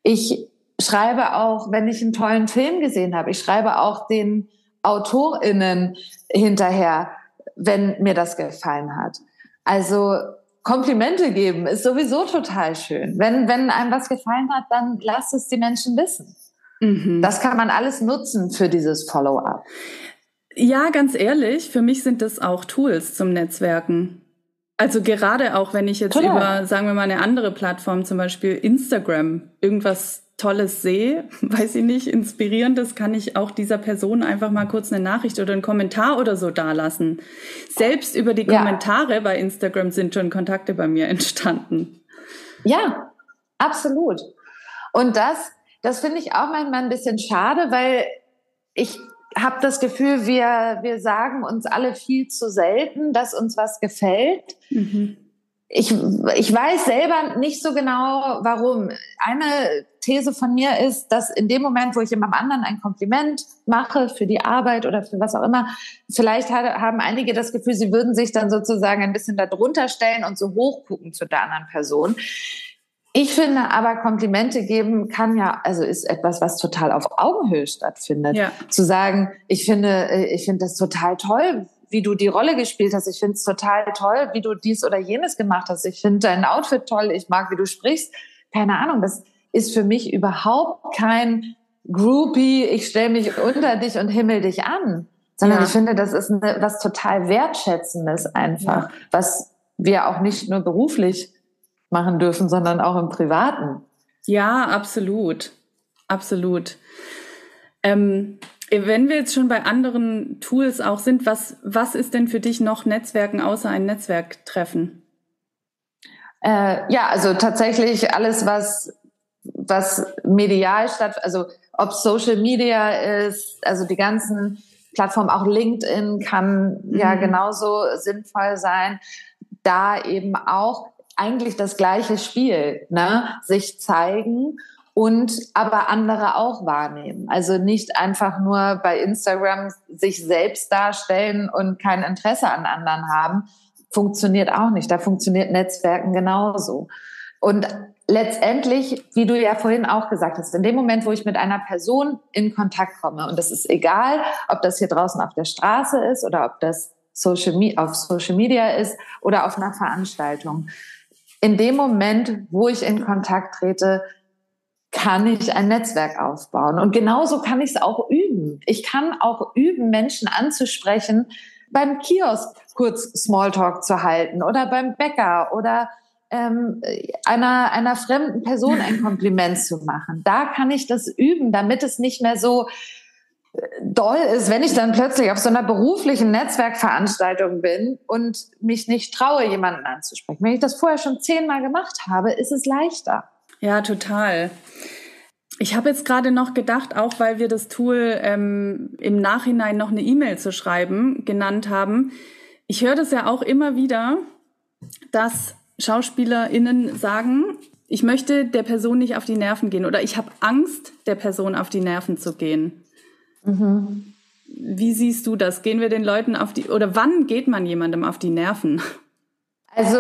Ich schreibe auch, wenn ich einen tollen Film gesehen habe, ich schreibe auch den AutorInnen hinterher, wenn mir das gefallen hat. Also Komplimente geben ist sowieso total schön. Wenn, wenn einem was gefallen hat, dann lasst es die Menschen wissen. Mhm. Das kann man alles nutzen für dieses Follow-up. Ja, ganz ehrlich, für mich sind das auch Tools zum Netzwerken. Also gerade auch, wenn ich jetzt Total. über, sagen wir mal, eine andere Plattform, zum Beispiel Instagram, irgendwas Tolles sehe, weiß ich nicht, Inspirierendes, kann ich auch dieser Person einfach mal kurz eine Nachricht oder einen Kommentar oder so dalassen. Selbst über die Kommentare ja. bei Instagram sind schon Kontakte bei mir entstanden. Ja, absolut. Und das, das finde ich auch manchmal ein bisschen schade, weil ich habe das Gefühl, wir, wir sagen uns alle viel zu selten, dass uns was gefällt. Mhm ich, ich weiß selber nicht so genau, warum. Eine These von mir ist, dass in dem Moment, wo ich jemandem anderen ein Kompliment mache für die Arbeit oder für was auch immer, vielleicht haben einige das Gefühl, sie würden sich dann sozusagen ein bisschen darunter stellen und so hochgucken zu der anderen Person. Ich finde aber, Komplimente geben kann ja, also ist etwas, was total auf Augenhöhe stattfindet. Ja. Zu sagen, ich finde, äh, ich finde das total toll, wie du die Rolle gespielt hast. Ich finde es total toll, wie du dies oder jenes gemacht hast. Ich finde dein Outfit toll. Ich mag, wie du sprichst. Keine Ahnung, das ist für mich überhaupt kein Groupie, ich stelle mich unter dich und himmel dich an. Sondern ja. ich finde, das ist eine, was total Wertschätzendes einfach, ja. was wir auch nicht nur beruflich machen dürfen, sondern auch im Privaten. Ja, absolut. Absolut. Ähm, wenn wir jetzt schon bei anderen Tools auch sind, was, was ist denn für dich noch Netzwerken außer ein Netzwerktreffen? Äh, ja, also tatsächlich alles, was, was medial statt, also ob Social Media ist, also die ganzen Plattformen, auch LinkedIn kann mhm. ja genauso sinnvoll sein, da eben auch eigentlich das gleiche Spiel, ne? sich zeigen und aber andere auch wahrnehmen. Also nicht einfach nur bei Instagram sich selbst darstellen und kein Interesse an anderen haben, funktioniert auch nicht. Da funktioniert Netzwerken genauso. Und letztendlich, wie du ja vorhin auch gesagt hast, in dem Moment, wo ich mit einer Person in Kontakt komme, und das ist egal, ob das hier draußen auf der Straße ist oder ob das Social, auf Social Media ist oder auf einer Veranstaltung. In dem Moment, wo ich in Kontakt trete, kann ich ein Netzwerk aufbauen. Und genauso kann ich es auch üben. Ich kann auch üben, Menschen anzusprechen, beim Kiosk kurz Smalltalk zu halten oder beim Bäcker oder ähm, einer, einer fremden Person ein Kompliment zu machen. Da kann ich das üben, damit es nicht mehr so äh, doll ist, wenn ich dann plötzlich auf so einer beruflichen Netzwerkveranstaltung bin und mich nicht traue, jemanden anzusprechen. Wenn ich das vorher schon zehnmal gemacht habe, ist es leichter. Ja, total. Ich habe jetzt gerade noch gedacht, auch weil wir das Tool ähm, im Nachhinein noch eine E-Mail zu schreiben genannt haben. Ich höre das ja auch immer wieder, dass SchauspielerInnen sagen, ich möchte der Person nicht auf die Nerven gehen oder ich habe Angst, der Person auf die Nerven zu gehen. Mhm. Wie siehst du das? Gehen wir den Leuten auf die oder wann geht man jemandem auf die Nerven? Also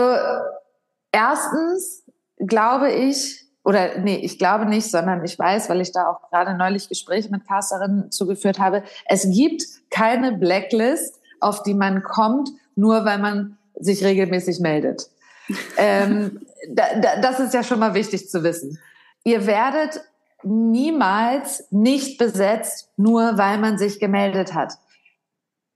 erstens glaube ich, oder nee, ich glaube nicht, sondern ich weiß, weil ich da auch gerade neulich Gespräche mit Casterinnen zugeführt habe, es gibt keine Blacklist, auf die man kommt, nur weil man sich regelmäßig meldet. ähm, da, da, das ist ja schon mal wichtig zu wissen. Ihr werdet niemals nicht besetzt, nur weil man sich gemeldet hat.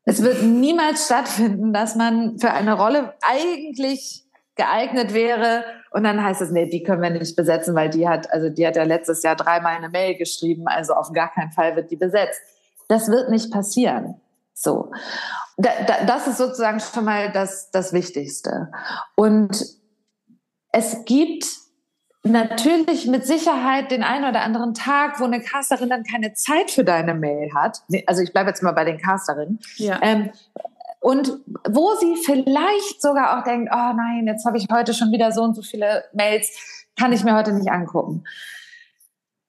Es wird niemals stattfinden, dass man für eine Rolle eigentlich geeignet wäre und dann heißt es, nee, die können wir nicht besetzen, weil die hat, also die hat ja letztes Jahr dreimal eine Mail geschrieben, also auf gar keinen Fall wird die besetzt. Das wird nicht passieren. So. Da, da, das ist sozusagen schon mal das, das Wichtigste. Und es gibt natürlich mit Sicherheit den einen oder anderen Tag, wo eine Casterin dann keine Zeit für deine Mail hat. Also ich bleibe jetzt mal bei den Casterinnen. Ja. Ähm, und wo sie vielleicht sogar auch denkt, oh nein, jetzt habe ich heute schon wieder so und so viele Mails, kann ich mir heute nicht angucken.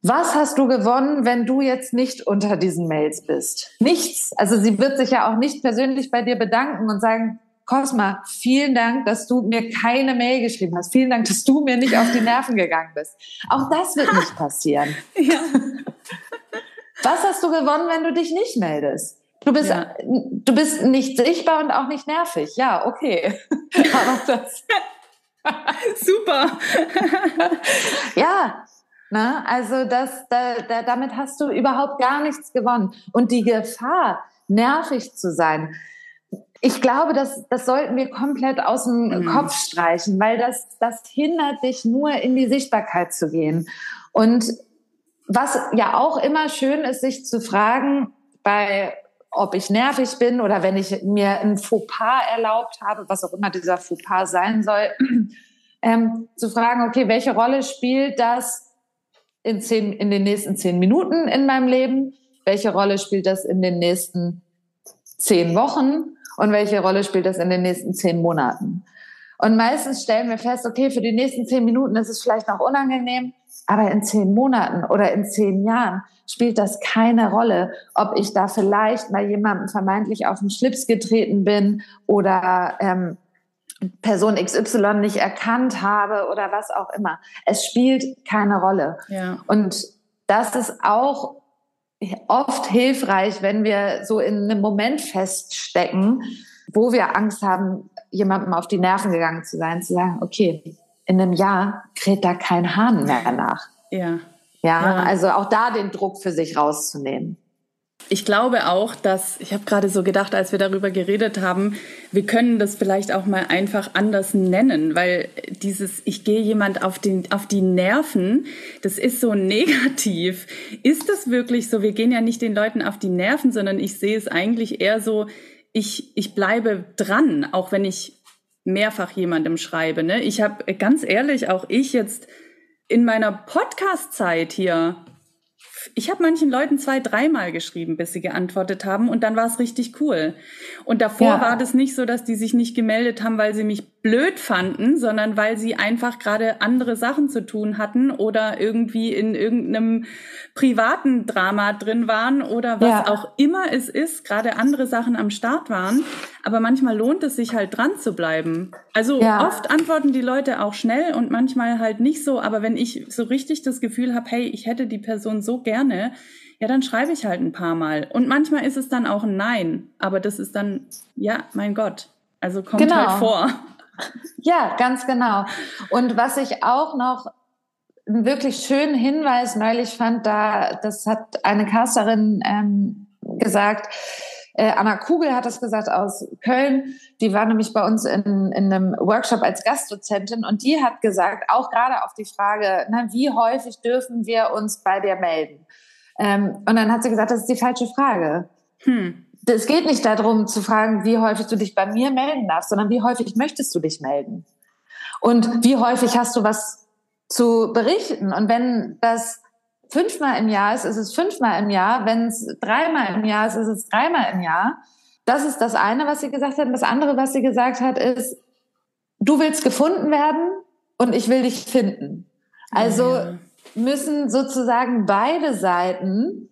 Was hast du gewonnen, wenn du jetzt nicht unter diesen Mails bist? Nichts. Also sie wird sich ja auch nicht persönlich bei dir bedanken und sagen, Cosma, vielen Dank, dass du mir keine Mail geschrieben hast. Vielen Dank, dass du mir nicht auf die Nerven gegangen bist. Auch das wird nicht passieren. Ja. Was hast du gewonnen, wenn du dich nicht meldest? Du bist, ja. du bist nicht sichtbar und auch nicht nervig. Ja, okay. Super. ja, na, also das, da, da, damit hast du überhaupt gar nichts gewonnen. Und die Gefahr, nervig zu sein, ich glaube, das, das sollten wir komplett aus dem mhm. Kopf streichen, weil das, das hindert dich nur in die Sichtbarkeit zu gehen. Und was ja auch immer schön ist, sich zu fragen, bei ob ich nervig bin oder wenn ich mir ein Fauxpas erlaubt habe, was auch immer dieser Fauxpas sein soll, ähm, zu fragen, okay, welche Rolle spielt das in, zehn, in den nächsten zehn Minuten in meinem Leben? Welche Rolle spielt das in den nächsten zehn Wochen? Und welche Rolle spielt das in den nächsten zehn Monaten? Und meistens stellen wir fest, okay, für die nächsten zehn Minuten ist es vielleicht noch unangenehm, aber in zehn Monaten oder in zehn Jahren spielt das keine Rolle, ob ich da vielleicht mal jemandem vermeintlich auf den Schlips getreten bin oder ähm, Person XY nicht erkannt habe oder was auch immer. Es spielt keine Rolle. Ja. Und das ist auch oft hilfreich, wenn wir so in einem Moment feststecken, wo wir Angst haben, jemandem auf die Nerven gegangen zu sein, zu sagen, okay, in einem Jahr kräht da kein Hahn mehr nach. Ja. Ja, ja. also auch da den Druck für sich rauszunehmen. Ich glaube auch, dass, ich habe gerade so gedacht, als wir darüber geredet haben, wir können das vielleicht auch mal einfach anders nennen, weil dieses, ich gehe jemand auf, den, auf die Nerven, das ist so negativ. Ist das wirklich so? Wir gehen ja nicht den Leuten auf die Nerven, sondern ich sehe es eigentlich eher so, ich, ich bleibe dran, auch wenn ich mehrfach jemandem schreibe. Ne? Ich habe ganz ehrlich, auch ich jetzt in meiner Podcast-Zeit hier ich habe manchen Leuten zwei, dreimal geschrieben, bis sie geantwortet haben und dann war es richtig cool. Und davor ja. war das nicht so, dass die sich nicht gemeldet haben, weil sie mich blöd fanden, sondern weil sie einfach gerade andere Sachen zu tun hatten oder irgendwie in irgendeinem privaten Drama drin waren oder was ja. auch immer es ist, gerade andere Sachen am Start waren. Aber manchmal lohnt es sich halt dran zu bleiben. Also ja. oft antworten die Leute auch schnell und manchmal halt nicht so. Aber wenn ich so richtig das Gefühl habe, hey, ich hätte die Person so gerne, ja, dann schreibe ich halt ein paar Mal. Und manchmal ist es dann auch ein Nein. Aber das ist dann, ja, mein Gott. Also kommt genau. halt vor. Ja, ganz genau. Und was ich auch noch einen wirklich schönen Hinweis neulich fand, da, das hat eine Casterin ähm, gesagt, äh, Anna Kugel hat das gesagt aus Köln. Die war nämlich bei uns in, in einem Workshop als Gastdozentin und die hat gesagt, auch gerade auf die Frage, na, wie häufig dürfen wir uns bei dir melden? Ähm, und dann hat sie gesagt, das ist die falsche Frage. Hm. Es geht nicht darum zu fragen, wie häufig du dich bei mir melden darfst, sondern wie häufig möchtest du dich melden? Und wie häufig hast du was zu berichten? Und wenn das fünfmal im Jahr ist, ist es fünfmal im Jahr. Wenn es dreimal im Jahr ist, ist es dreimal im Jahr. Das ist das eine, was sie gesagt hat. Und das andere, was sie gesagt hat, ist, du willst gefunden werden und ich will dich finden. Also ja. müssen sozusagen beide Seiten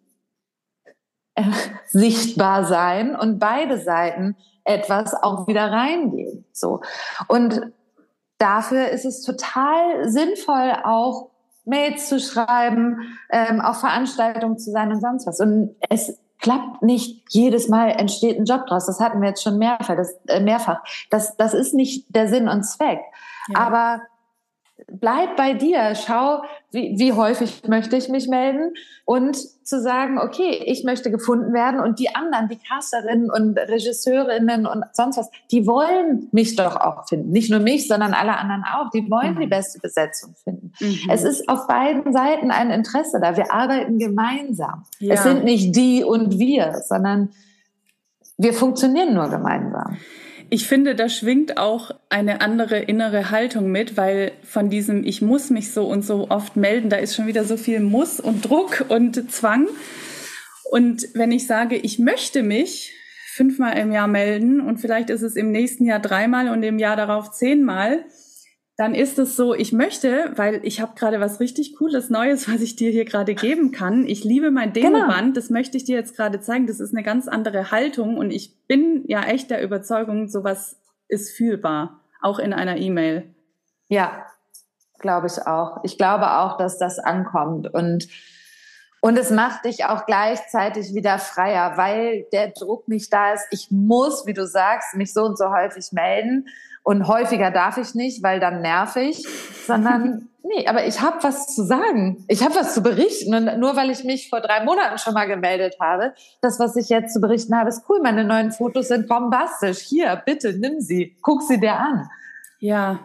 äh, sichtbar sein und beide Seiten etwas auch wieder reingehen. So. Und dafür ist es total sinnvoll, auch Mails zu schreiben, ähm, auf Veranstaltungen zu sein und sonst was. Und es klappt nicht jedes Mal entsteht ein Job draus. Das hatten wir jetzt schon mehrfach. Das, äh, mehrfach. das, das ist nicht der Sinn und Zweck. Ja. Aber bleib bei dir, schau, wie, wie häufig möchte ich mich melden und zu sagen, okay, ich möchte gefunden werden und die anderen, die Casterinnen und Regisseurinnen und sonst was, die wollen mich doch auch finden. Nicht nur mich, sondern alle anderen auch. Die wollen mhm. die beste Besetzung finden. Mhm. Es ist auf beiden Seiten ein Interesse da. Wir arbeiten gemeinsam. Ja. Es sind nicht die und wir, sondern wir funktionieren nur gemeinsam. Ich finde, da schwingt auch eine andere innere Haltung mit, weil von diesem Ich muss mich so und so oft melden, da ist schon wieder so viel Muss und Druck und Zwang. Und wenn ich sage, ich möchte mich fünfmal im Jahr melden und vielleicht ist es im nächsten Jahr dreimal und im Jahr darauf zehnmal, dann ist es so, ich möchte, weil ich habe gerade was richtig Cooles Neues, was ich dir hier gerade geben kann. Ich liebe mein genau. Demoband, genau. das möchte ich dir jetzt gerade zeigen. Das ist eine ganz andere Haltung und ich bin ja echt der Überzeugung, sowas ist fühlbar, auch in einer E-Mail. Ja, glaube ich auch. Ich glaube auch, dass das ankommt und und es macht dich auch gleichzeitig wieder freier, weil der Druck nicht da ist. Ich muss, wie du sagst, mich so und so häufig melden. Und häufiger darf ich nicht, weil dann nerv ich, sondern nee, aber ich habe was zu sagen. Ich habe was zu berichten. Und nur weil ich mich vor drei Monaten schon mal gemeldet habe, das, was ich jetzt zu berichten habe, ist cool. Meine neuen Fotos sind bombastisch. Hier, bitte, nimm sie. Guck sie dir an. Ja.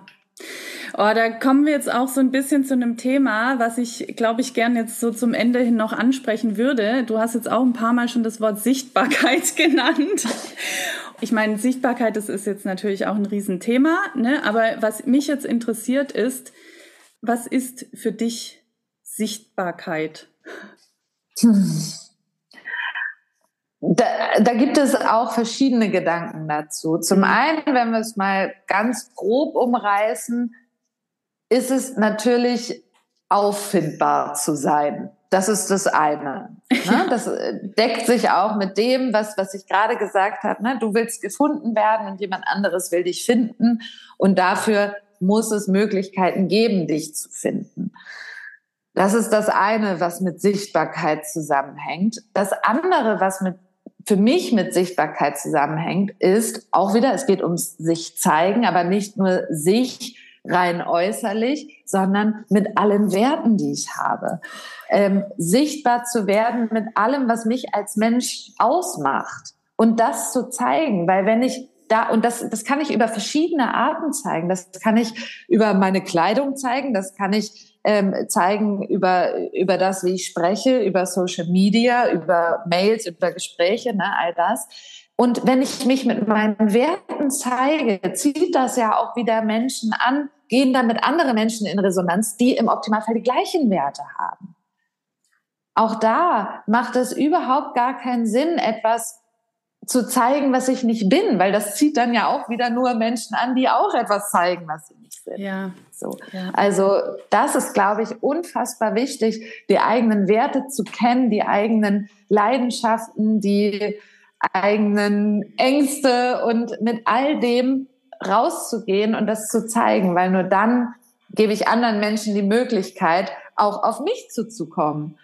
Oh, da kommen wir jetzt auch so ein bisschen zu einem Thema, was ich, glaube ich, gern jetzt so zum Ende hin noch ansprechen würde. Du hast jetzt auch ein paar Mal schon das Wort Sichtbarkeit genannt. Ich meine, Sichtbarkeit, das ist jetzt natürlich auch ein Riesenthema, ne? aber was mich jetzt interessiert ist, was ist für dich Sichtbarkeit? Hm. Da, da, gibt es auch verschiedene Gedanken dazu. Zum mhm. einen, wenn wir es mal ganz grob umreißen, ist es natürlich auffindbar zu sein. Das ist das eine. Ne? Das äh, deckt sich auch mit dem, was, was ich gerade gesagt habe. Ne? Du willst gefunden werden und jemand anderes will dich finden. Und dafür muss es Möglichkeiten geben, dich zu finden. Das ist das eine, was mit Sichtbarkeit zusammenhängt. Das andere, was mit, für mich mit Sichtbarkeit zusammenhängt, ist auch wieder, es geht ums sich zeigen, aber nicht nur sich rein äußerlich, sondern mit allen Werten, die ich habe. Ähm, sichtbar zu werden mit allem, was mich als Mensch ausmacht und das zu zeigen, weil wenn ich da, und das, das kann ich über verschiedene Arten zeigen. Das kann ich über meine Kleidung zeigen, das kann ich ähm, zeigen über, über das, wie ich spreche, über Social Media, über Mails, über Gespräche, ne, all das. Und wenn ich mich mit meinen Werten zeige, zieht das ja auch wieder Menschen an, gehen damit andere Menschen in Resonanz, die im Optimalfall die gleichen Werte haben. Auch da macht es überhaupt gar keinen Sinn, etwas zu zeigen, was ich nicht bin, weil das zieht dann ja auch wieder nur Menschen an, die auch etwas zeigen, was sie nicht sind. Ja. So. Ja. Also das ist, glaube ich, unfassbar wichtig, die eigenen Werte zu kennen, die eigenen Leidenschaften, die eigenen Ängste und mit all dem rauszugehen und das zu zeigen, weil nur dann gebe ich anderen Menschen die Möglichkeit, auch auf mich zuzukommen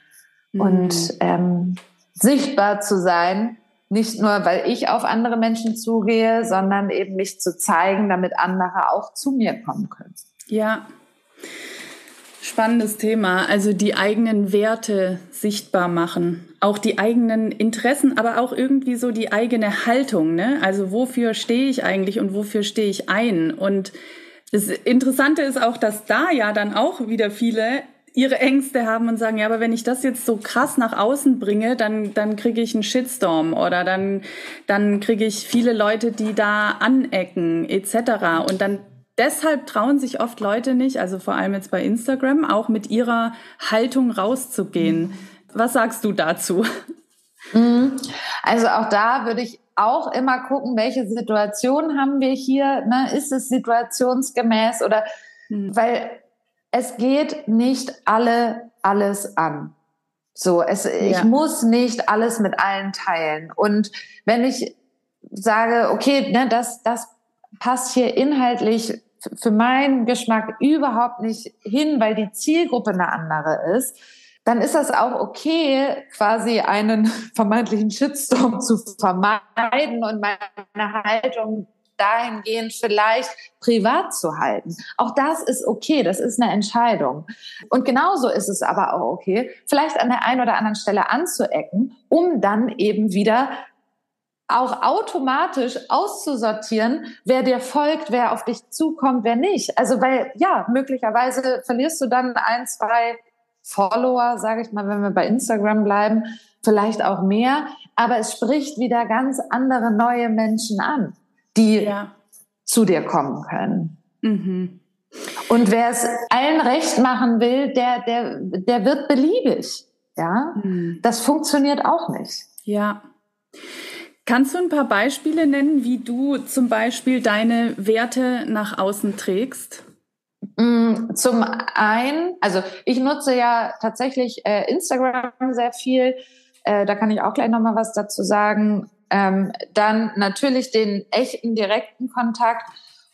mhm. und ähm, sichtbar zu sein. Nicht nur, weil ich auf andere Menschen zugehe, sondern eben mich zu zeigen, damit andere auch zu mir kommen können. Ja, Spannendes Thema. Also die eigenen Werte sichtbar machen. Auch die eigenen Interessen, aber auch irgendwie so die eigene Haltung. Ne? Also wofür stehe ich eigentlich und wofür stehe ich ein? Und das Interessante ist auch, dass da ja dann auch wieder viele ihre Ängste haben und sagen, ja, aber wenn ich das jetzt so krass nach außen bringe, dann, dann kriege ich einen Shitstorm oder dann, dann kriege ich viele Leute, die da anecken etc. Und dann deshalb trauen sich oft Leute nicht, also vor allem jetzt bei Instagram, auch mit ihrer Haltung rauszugehen. Was sagst du dazu? Mhm. Also auch da würde ich auch immer gucken, welche Situation haben wir hier? Ne? Ist es situationsgemäß oder mhm. weil es geht nicht alle alles an. So, es, ja. ich muss nicht alles mit allen teilen. Und wenn ich sage, okay, ne, das, das passt hier inhaltlich für meinen Geschmack überhaupt nicht hin, weil die Zielgruppe eine andere ist, dann ist das auch okay, quasi einen vermeintlichen Shitstorm zu vermeiden und meine Haltung dahingehend vielleicht privat zu halten. Auch das ist okay, das ist eine Entscheidung. Und genauso ist es aber auch okay, vielleicht an der einen oder anderen Stelle anzuecken, um dann eben wieder auch automatisch auszusortieren, wer dir folgt, wer auf dich zukommt, wer nicht. Also weil ja, möglicherweise verlierst du dann ein, zwei Follower, sage ich mal, wenn wir bei Instagram bleiben, vielleicht auch mehr, aber es spricht wieder ganz andere neue Menschen an, die ja. zu dir kommen können. Mhm. Und wer es allen recht machen will, der, der, der wird beliebig. Ja, mhm. das funktioniert auch nicht. Ja. Kannst du ein paar Beispiele nennen, wie du zum Beispiel deine Werte nach außen trägst? Mm, zum einen, also ich nutze ja tatsächlich äh, Instagram sehr viel. Äh, da kann ich auch gleich nochmal was dazu sagen. Ähm, dann natürlich den echten, direkten Kontakt.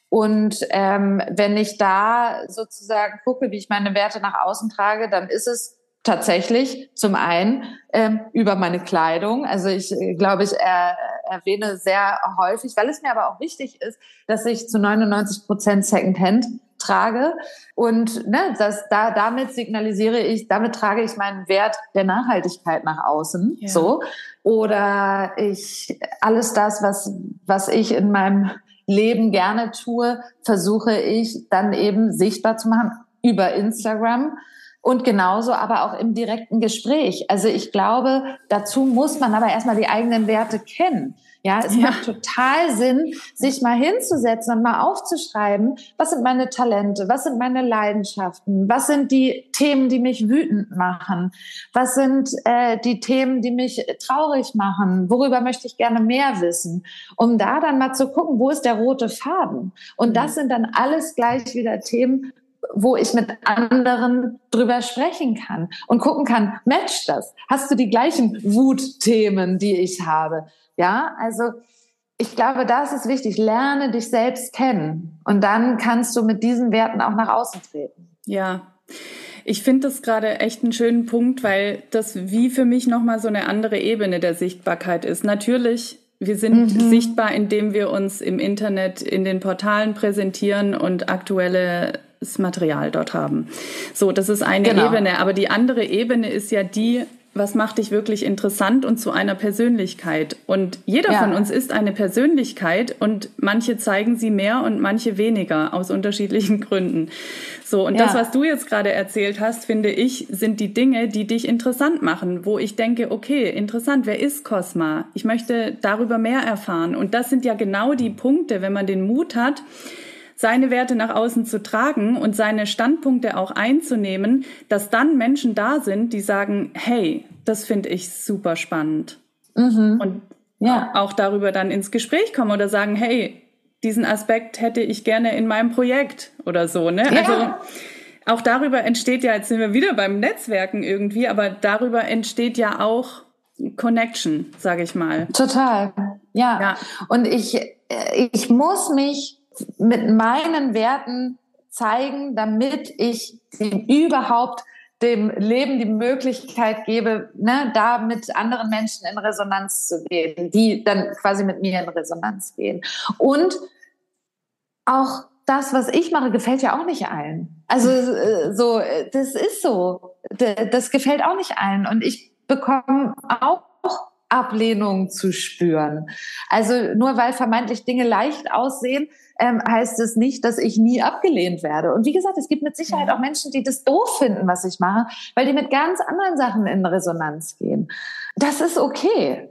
Und ähm, wenn ich da sozusagen gucke, wie ich meine Werte nach außen trage, dann ist es tatsächlich zum einen ähm, über meine Kleidung. Also ich äh, glaube, ich äh, erwähne sehr häufig, weil es mir aber auch wichtig ist, dass ich zu 99 Prozent Secondhand trage und ne, das, da, damit signalisiere ich, damit trage ich meinen Wert der Nachhaltigkeit nach außen. Ja. So oder ich alles das, was was ich in meinem Leben gerne tue, versuche ich dann eben sichtbar zu machen über Instagram und genauso aber auch im direkten Gespräch. Also ich glaube, dazu muss man aber erstmal die eigenen Werte kennen. Ja, es ja. macht total Sinn, sich mal hinzusetzen und mal aufzuschreiben, was sind meine Talente, was sind meine Leidenschaften, was sind die Themen, die mich wütend machen, was sind äh, die Themen, die mich traurig machen, worüber möchte ich gerne mehr wissen, um da dann mal zu gucken, wo ist der rote Faden. Und das mhm. sind dann alles gleich wieder Themen, wo ich mit anderen drüber sprechen kann und gucken kann, matcht das? Hast du die gleichen Wutthemen, die ich habe? Ja, also ich glaube, das ist wichtig. Lerne dich selbst kennen und dann kannst du mit diesen Werten auch nach außen treten. Ja. Ich finde das gerade echt einen schönen Punkt, weil das wie für mich nochmal so eine andere Ebene der Sichtbarkeit ist. Natürlich wir sind mhm. sichtbar, indem wir uns im Internet in den Portalen präsentieren und aktuelles Material dort haben. So, das ist eine genau. Ebene. Aber die andere Ebene ist ja die, was macht dich wirklich interessant und zu einer Persönlichkeit. Und jeder ja. von uns ist eine Persönlichkeit und manche zeigen sie mehr und manche weniger aus unterschiedlichen Gründen. So, und ja. das, was du jetzt gerade erzählt hast, finde ich, sind die Dinge, die dich interessant machen, wo ich denke, okay, interessant, wer ist Cosma? Ich möchte darüber mehr erfahren. Und das sind ja genau die Punkte, wenn man den Mut hat, seine Werte nach außen zu tragen und seine Standpunkte auch einzunehmen, dass dann Menschen da sind, die sagen, hey, das finde ich super spannend. Mhm. Und ja. auch darüber dann ins Gespräch kommen oder sagen, hey, diesen Aspekt hätte ich gerne in meinem Projekt oder so, ne? Ja. Also auch darüber entsteht ja, jetzt sind wir wieder beim Netzwerken irgendwie, aber darüber entsteht ja auch Connection, sage ich mal. Total. Ja. ja. Und ich, äh, ich muss mich mit meinen Werten zeigen, damit ich überhaupt dem Leben die Möglichkeit gebe, ne, da mit anderen Menschen in Resonanz zu gehen, die dann quasi mit mir in Resonanz gehen. Und auch das, was ich mache, gefällt ja auch nicht allen. Also äh, so, das ist so. Das gefällt auch nicht allen. Und ich bekomme auch Ablehnung zu spüren. Also nur weil vermeintlich Dinge leicht aussehen, ähm, heißt es nicht, dass ich nie abgelehnt werde. Und wie gesagt, es gibt mit Sicherheit auch Menschen, die das doof finden, was ich mache, weil die mit ganz anderen Sachen in Resonanz gehen. Das ist okay.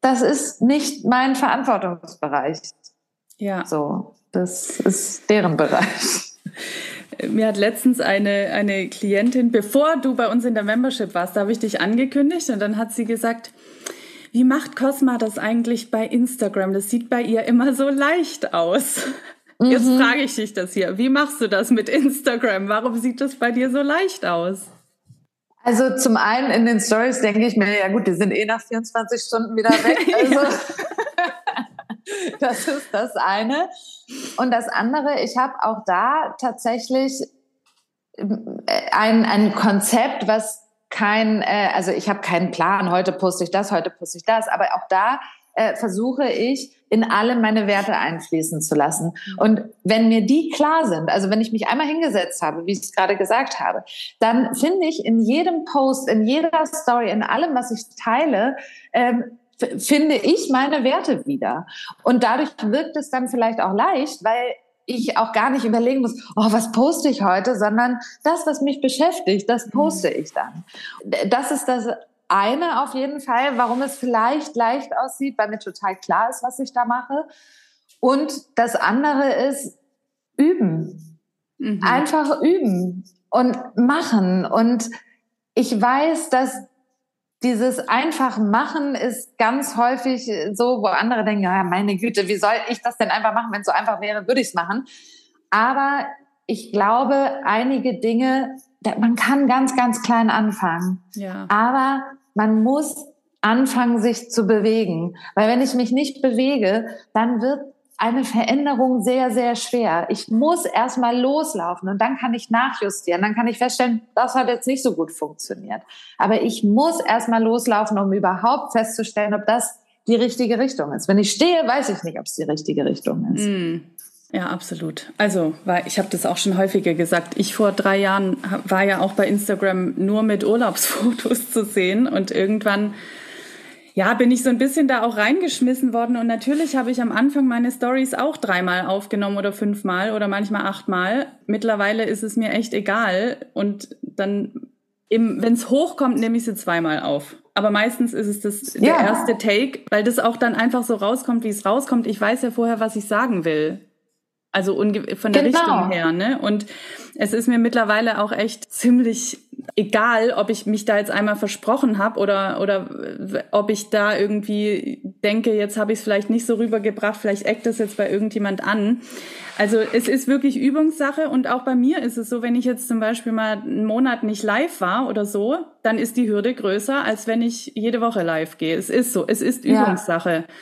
Das ist nicht mein Verantwortungsbereich. Ja. So, das ist deren Bereich. Mir hat letztens eine, eine Klientin, bevor du bei uns in der Membership warst, da habe ich dich angekündigt und dann hat sie gesagt, wie macht Cosma das eigentlich bei Instagram? Das sieht bei ihr immer so leicht aus. Mhm. Jetzt frage ich dich das hier. Wie machst du das mit Instagram? Warum sieht das bei dir so leicht aus? Also zum einen in den Stories denke ich mir, ja gut, die sind eh nach 24 Stunden wieder weg. Also das ist das eine. Und das andere, ich habe auch da tatsächlich ähm, ein, ein Konzept, was kein, äh, also ich habe keinen Plan, heute poste ich das, heute poste ich das, aber auch da äh, versuche ich in alle meine Werte einfließen zu lassen. Und wenn mir die klar sind, also wenn ich mich einmal hingesetzt habe, wie ich es gerade gesagt habe, dann finde ich in jedem Post, in jeder Story, in allem, was ich teile, ähm, finde ich meine Werte wieder. Und dadurch wirkt es dann vielleicht auch leicht, weil ich auch gar nicht überlegen muss, oh, was poste ich heute, sondern das, was mich beschäftigt, das poste ich dann. Das ist das eine auf jeden Fall, warum es vielleicht leicht aussieht, weil mir total klar ist, was ich da mache. Und das andere ist üben. Mhm. Einfach üben und machen. Und ich weiß, dass dieses einfach machen ist ganz häufig so, wo andere denken, ja, meine Güte, wie soll ich das denn einfach machen? Wenn es so einfach wäre, würde ich es machen. Aber ich glaube, einige Dinge, man kann ganz, ganz klein anfangen. Ja. Aber man muss anfangen, sich zu bewegen. Weil wenn ich mich nicht bewege, dann wird eine Veränderung sehr, sehr schwer. Ich muss erstmal loslaufen und dann kann ich nachjustieren. Dann kann ich feststellen, das hat jetzt nicht so gut funktioniert. Aber ich muss erstmal loslaufen, um überhaupt festzustellen, ob das die richtige Richtung ist. Wenn ich stehe, weiß ich nicht, ob es die richtige Richtung ist. Mm. Ja, absolut. Also, weil ich habe das auch schon häufiger gesagt. Ich vor drei Jahren war ja auch bei Instagram nur mit Urlaubsfotos zu sehen und irgendwann ja, bin ich so ein bisschen da auch reingeschmissen worden. Und natürlich habe ich am Anfang meine Stories auch dreimal aufgenommen oder fünfmal oder manchmal achtmal. Mittlerweile ist es mir echt egal. Und dann, wenn es hochkommt, nehme ich sie zweimal auf. Aber meistens ist es das, ja. der erste Take, weil das auch dann einfach so rauskommt, wie es rauskommt. Ich weiß ja vorher, was ich sagen will. Also von der genau. Richtung her, ne? Und es ist mir mittlerweile auch echt ziemlich egal, ob ich mich da jetzt einmal versprochen habe oder oder ob ich da irgendwie denke, jetzt habe ich es vielleicht nicht so rübergebracht, vielleicht eckt das jetzt bei irgendjemand an. Also es ist wirklich Übungssache und auch bei mir ist es so, wenn ich jetzt zum Beispiel mal einen Monat nicht live war oder so, dann ist die Hürde größer, als wenn ich jede Woche live gehe. Es ist so, es ist Übungssache. Ja.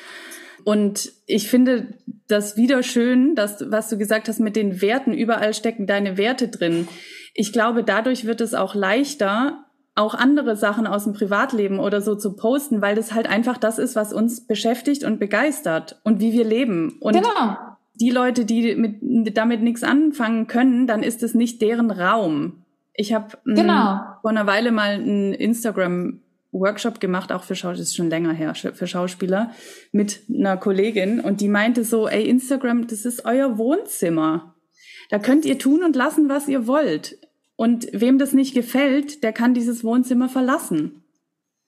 Und ich finde das wieder schön, dass, was du gesagt hast mit den Werten, überall stecken deine Werte drin. Ich glaube, dadurch wird es auch leichter, auch andere Sachen aus dem Privatleben oder so zu posten, weil das halt einfach das ist, was uns beschäftigt und begeistert und wie wir leben. Und genau. die Leute, die mit, damit nichts anfangen können, dann ist es nicht deren Raum. Ich habe genau. vor einer Weile mal ein Instagram Workshop gemacht, auch für Schauspieler, ist schon länger her, für Schauspieler, mit einer Kollegin und die meinte so, ey, Instagram, das ist euer Wohnzimmer. Da könnt ihr tun und lassen, was ihr wollt. Und wem das nicht gefällt, der kann dieses Wohnzimmer verlassen.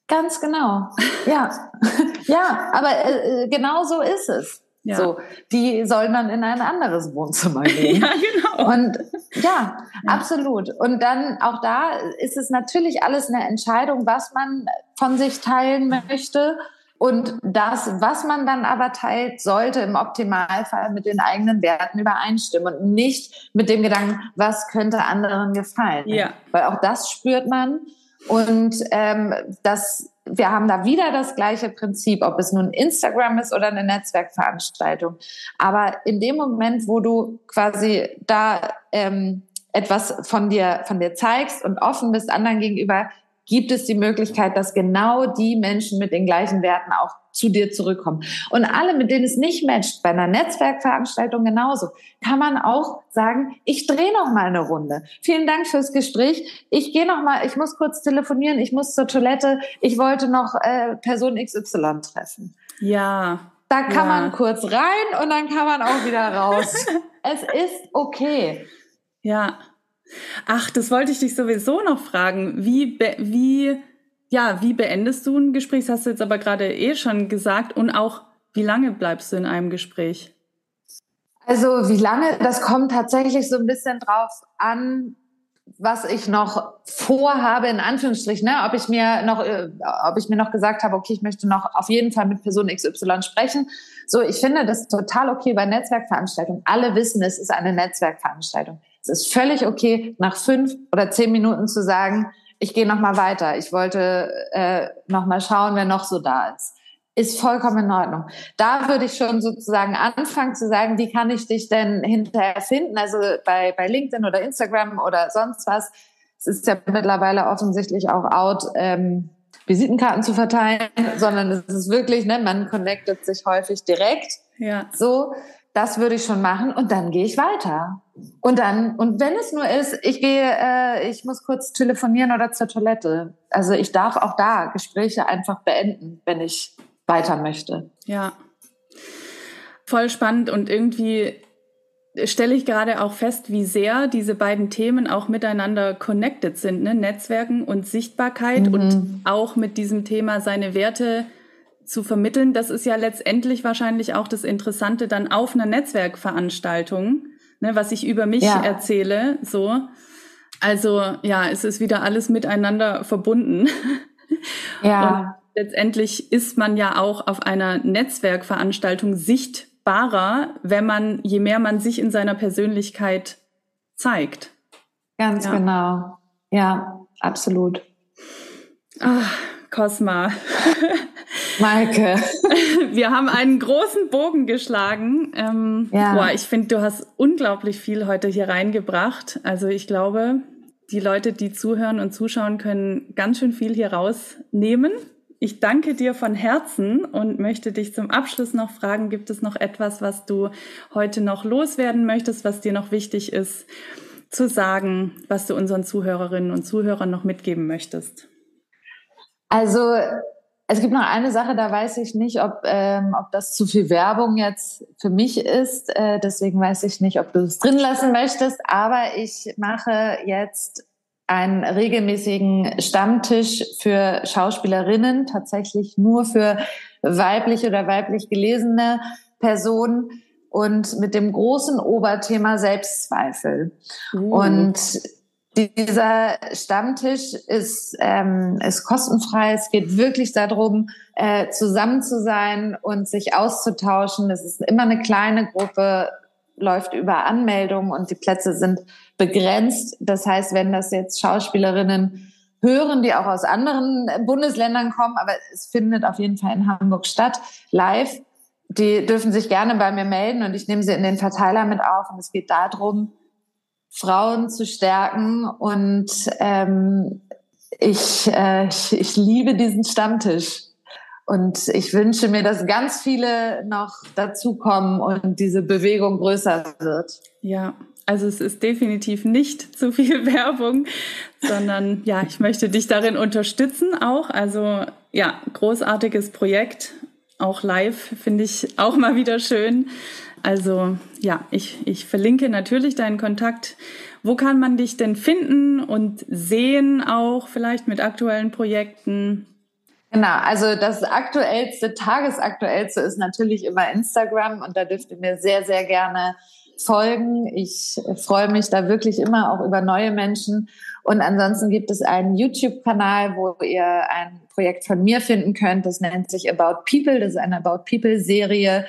Ganz genau. Ja, ja, aber äh, äh, genau so ist es. Ja. So, die sollen dann in ein anderes Wohnzimmer gehen. ja, genau. Und ja, ja, absolut. Und dann auch da ist es natürlich alles eine Entscheidung, was man von sich teilen möchte. Und das, was man dann aber teilt, sollte im Optimalfall mit den eigenen Werten übereinstimmen und nicht mit dem Gedanken, was könnte anderen gefallen. Ja. Weil auch das spürt man. Und ähm, das wir haben da wieder das gleiche Prinzip, ob es nun Instagram ist oder eine Netzwerkveranstaltung. Aber in dem Moment, wo du quasi da ähm, etwas von dir, von dir zeigst und offen bist anderen gegenüber, gibt es die Möglichkeit, dass genau die Menschen mit den gleichen Werten auch zu dir zurückkommen. Und alle, mit denen es nicht matcht, bei einer Netzwerkveranstaltung genauso, kann man auch sagen, ich drehe noch mal eine Runde. Vielen Dank fürs Gespräch. Ich gehe noch mal, ich muss kurz telefonieren, ich muss zur Toilette, ich wollte noch äh, Person XY treffen. Ja. Da kann ja. man kurz rein und dann kann man auch wieder raus. es ist okay. Ja. Ach, das wollte ich dich sowieso noch fragen. Wie, wie, ja, wie beendest du ein Gespräch? Das hast du jetzt aber gerade eh schon gesagt. Und auch, wie lange bleibst du in einem Gespräch? Also, wie lange? Das kommt tatsächlich so ein bisschen drauf an, was ich noch vorhabe, in Anführungsstrichen, ne? ob ich mir noch, äh, ob ich mir noch gesagt habe, okay, ich möchte noch auf jeden Fall mit Person XY sprechen. So, ich finde das total okay bei Netzwerkveranstaltungen. Alle wissen, es ist eine Netzwerkveranstaltung. Es ist völlig okay, nach fünf oder zehn Minuten zu sagen, ich gehe noch mal weiter. Ich wollte äh, noch mal schauen, wer noch so da ist. Ist vollkommen in Ordnung. Da würde ich schon sozusagen anfangen zu sagen, wie kann ich dich denn hinterher finden? Also bei, bei LinkedIn oder Instagram oder sonst was. Es ist ja mittlerweile offensichtlich auch out, ähm, Visitenkarten zu verteilen, sondern es ist wirklich, ne, man connectet sich häufig direkt Ja. So, das würde ich schon machen und dann gehe ich weiter. Und dann, und wenn es nur ist, ich gehe, äh, ich muss kurz telefonieren oder zur Toilette. Also ich darf auch da Gespräche einfach beenden, wenn ich weiter möchte. Ja. Voll spannend und irgendwie stelle ich gerade auch fest, wie sehr diese beiden Themen auch miteinander connected sind, ne? Netzwerken und Sichtbarkeit mhm. und auch mit diesem Thema seine Werte zu vermitteln. Das ist ja letztendlich wahrscheinlich auch das Interessante dann auf einer Netzwerkveranstaltung, ne, was ich über mich ja. erzähle, so. Also ja, es ist wieder alles miteinander verbunden. Ja. Und letztendlich ist man ja auch auf einer Netzwerkveranstaltung sichtbarer, wenn man, je mehr man sich in seiner Persönlichkeit zeigt. Ganz ja. genau. Ja, absolut. Ach, Cosma. Maike. Wir haben einen großen Bogen geschlagen. Ähm, ja. Boah, ich finde, du hast unglaublich viel heute hier reingebracht. Also ich glaube, die Leute, die zuhören und zuschauen, können ganz schön viel hier rausnehmen. Ich danke dir von Herzen und möchte dich zum Abschluss noch fragen, gibt es noch etwas, was du heute noch loswerden möchtest, was dir noch wichtig ist zu sagen, was du unseren Zuhörerinnen und Zuhörern noch mitgeben möchtest? Also es gibt noch eine Sache, da weiß ich nicht, ob, ähm, ob das zu viel Werbung jetzt für mich ist. Äh, deswegen weiß ich nicht, ob du es drin lassen möchtest. Aber ich mache jetzt einen regelmäßigen Stammtisch für Schauspielerinnen, tatsächlich nur für weiblich oder weiblich gelesene Personen und mit dem großen Oberthema Selbstzweifel. Uh. Und dieser Stammtisch ist, ähm, ist kostenfrei. Es geht wirklich darum, äh, zusammen zu sein und sich auszutauschen. Es ist immer eine kleine Gruppe, läuft über Anmeldungen und die Plätze sind begrenzt. Das heißt, wenn das jetzt Schauspielerinnen hören, die auch aus anderen Bundesländern kommen, aber es findet auf jeden Fall in Hamburg statt, live, die dürfen sich gerne bei mir melden und ich nehme sie in den Verteiler mit auf. Und es geht darum, Frauen zu stärken. Und ähm, ich, äh, ich, ich liebe diesen Stammtisch. Und ich wünsche mir, dass ganz viele noch dazukommen und diese Bewegung größer wird. Ja, also es ist definitiv nicht zu viel Werbung, sondern ja, ich möchte dich darin unterstützen auch. Also ja, großartiges Projekt, auch live finde ich auch mal wieder schön. Also ja, ich, ich verlinke natürlich deinen Kontakt. Wo kann man dich denn finden und sehen auch vielleicht mit aktuellen Projekten? Genau, also das aktuellste, tagesaktuellste ist natürlich immer Instagram und da dürft ihr mir sehr, sehr gerne folgen. Ich freue mich da wirklich immer auch über neue Menschen. Und ansonsten gibt es einen YouTube-Kanal, wo ihr ein Projekt von mir finden könnt. Das nennt sich About People. Das ist eine About People-Serie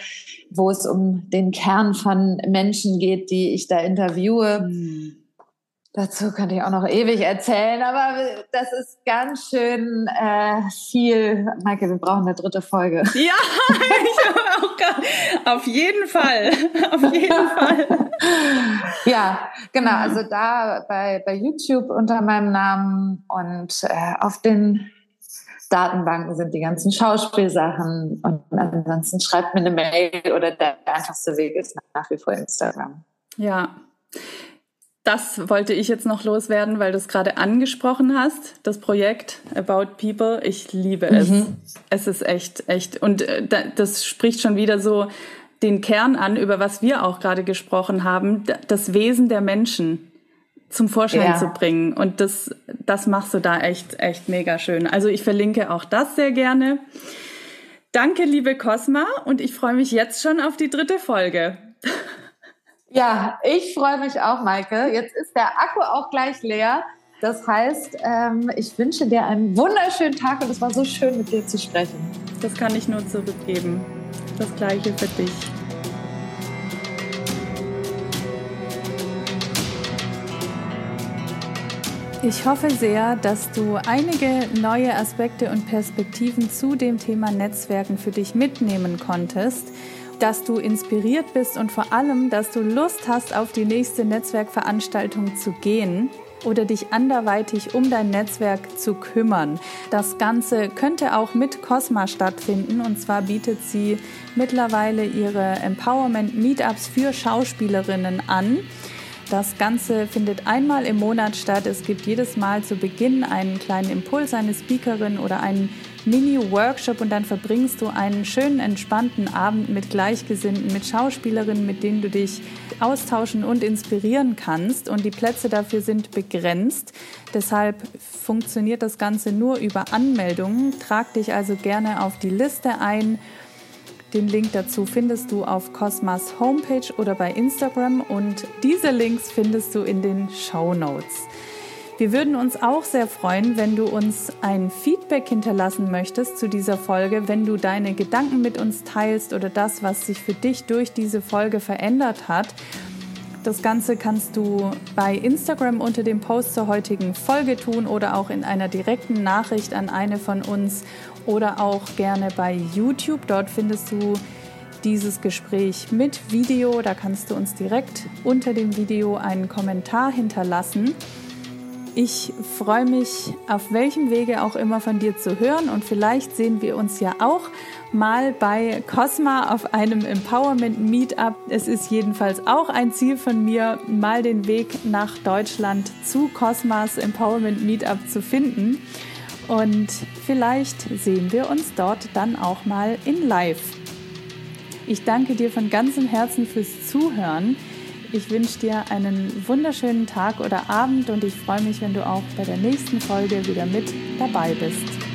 wo es um den Kern von Menschen geht, die ich da interviewe. Mhm. Dazu könnte ich auch noch ewig erzählen, aber das ist ganz schön äh, viel. Maike, wir brauchen eine dritte Folge. Ja, ich auch grad, auf jeden Fall, auf jeden Fall. ja, genau. Also da bei, bei YouTube unter meinem Namen und äh, auf den Datenbanken sind die ganzen Schauspielsachen und ansonsten schreibt mir eine Mail oder der einfachste Weg ist nach wie vor Instagram. Ja. Das wollte ich jetzt noch loswerden, weil du es gerade angesprochen hast, das Projekt About People. Ich liebe es. Mhm. Es ist echt, echt. Und äh, das spricht schon wieder so den Kern an, über was wir auch gerade gesprochen haben, das Wesen der Menschen zum Vorschein ja. zu bringen. Und das, das machst du da echt, echt mega schön. Also ich verlinke auch das sehr gerne. Danke, liebe Cosma, und ich freue mich jetzt schon auf die dritte Folge. Ja, ich freue mich auch, Maike. Jetzt ist der Akku auch gleich leer. Das heißt, ähm, ich wünsche dir einen wunderschönen Tag und es war so schön, mit dir zu sprechen. Das kann ich nur zurückgeben. Das gleiche für dich. Ich hoffe sehr, dass du einige neue Aspekte und Perspektiven zu dem Thema Netzwerken für dich mitnehmen konntest, dass du inspiriert bist und vor allem, dass du Lust hast, auf die nächste Netzwerkveranstaltung zu gehen. oder dich anderweitig um dein Netzwerk zu kümmern. Das Ganze könnte auch mit Cosma stattfinden und zwar bietet sie mittlerweile ihre Empowerment Meetups für Schauspielerinnen an. Das Ganze findet einmal im Monat statt. Es gibt jedes Mal zu Beginn einen kleinen Impuls, eine Speakerin oder einen Mini-Workshop und dann verbringst du einen schönen, entspannten Abend mit Gleichgesinnten, mit Schauspielerinnen, mit denen du dich austauschen und inspirieren kannst. Und die Plätze dafür sind begrenzt. Deshalb funktioniert das Ganze nur über Anmeldungen. Trag dich also gerne auf die Liste ein. Den Link dazu findest du auf Cosmas Homepage oder bei Instagram und diese Links findest du in den Show Notes. Wir würden uns auch sehr freuen, wenn du uns ein Feedback hinterlassen möchtest zu dieser Folge, wenn du deine Gedanken mit uns teilst oder das, was sich für dich durch diese Folge verändert hat. Das Ganze kannst du bei Instagram unter dem Post zur heutigen Folge tun oder auch in einer direkten Nachricht an eine von uns oder auch gerne bei YouTube. Dort findest du dieses Gespräch mit Video. Da kannst du uns direkt unter dem Video einen Kommentar hinterlassen. Ich freue mich, auf welchem Wege auch immer von dir zu hören und vielleicht sehen wir uns ja auch mal bei Cosma auf einem Empowerment Meetup. Es ist jedenfalls auch ein Ziel von mir, mal den Weg nach Deutschland zu Cosmas Empowerment Meetup zu finden. Und vielleicht sehen wir uns dort dann auch mal in Live. Ich danke dir von ganzem Herzen fürs Zuhören. Ich wünsche dir einen wunderschönen Tag oder Abend und ich freue mich, wenn du auch bei der nächsten Folge wieder mit dabei bist.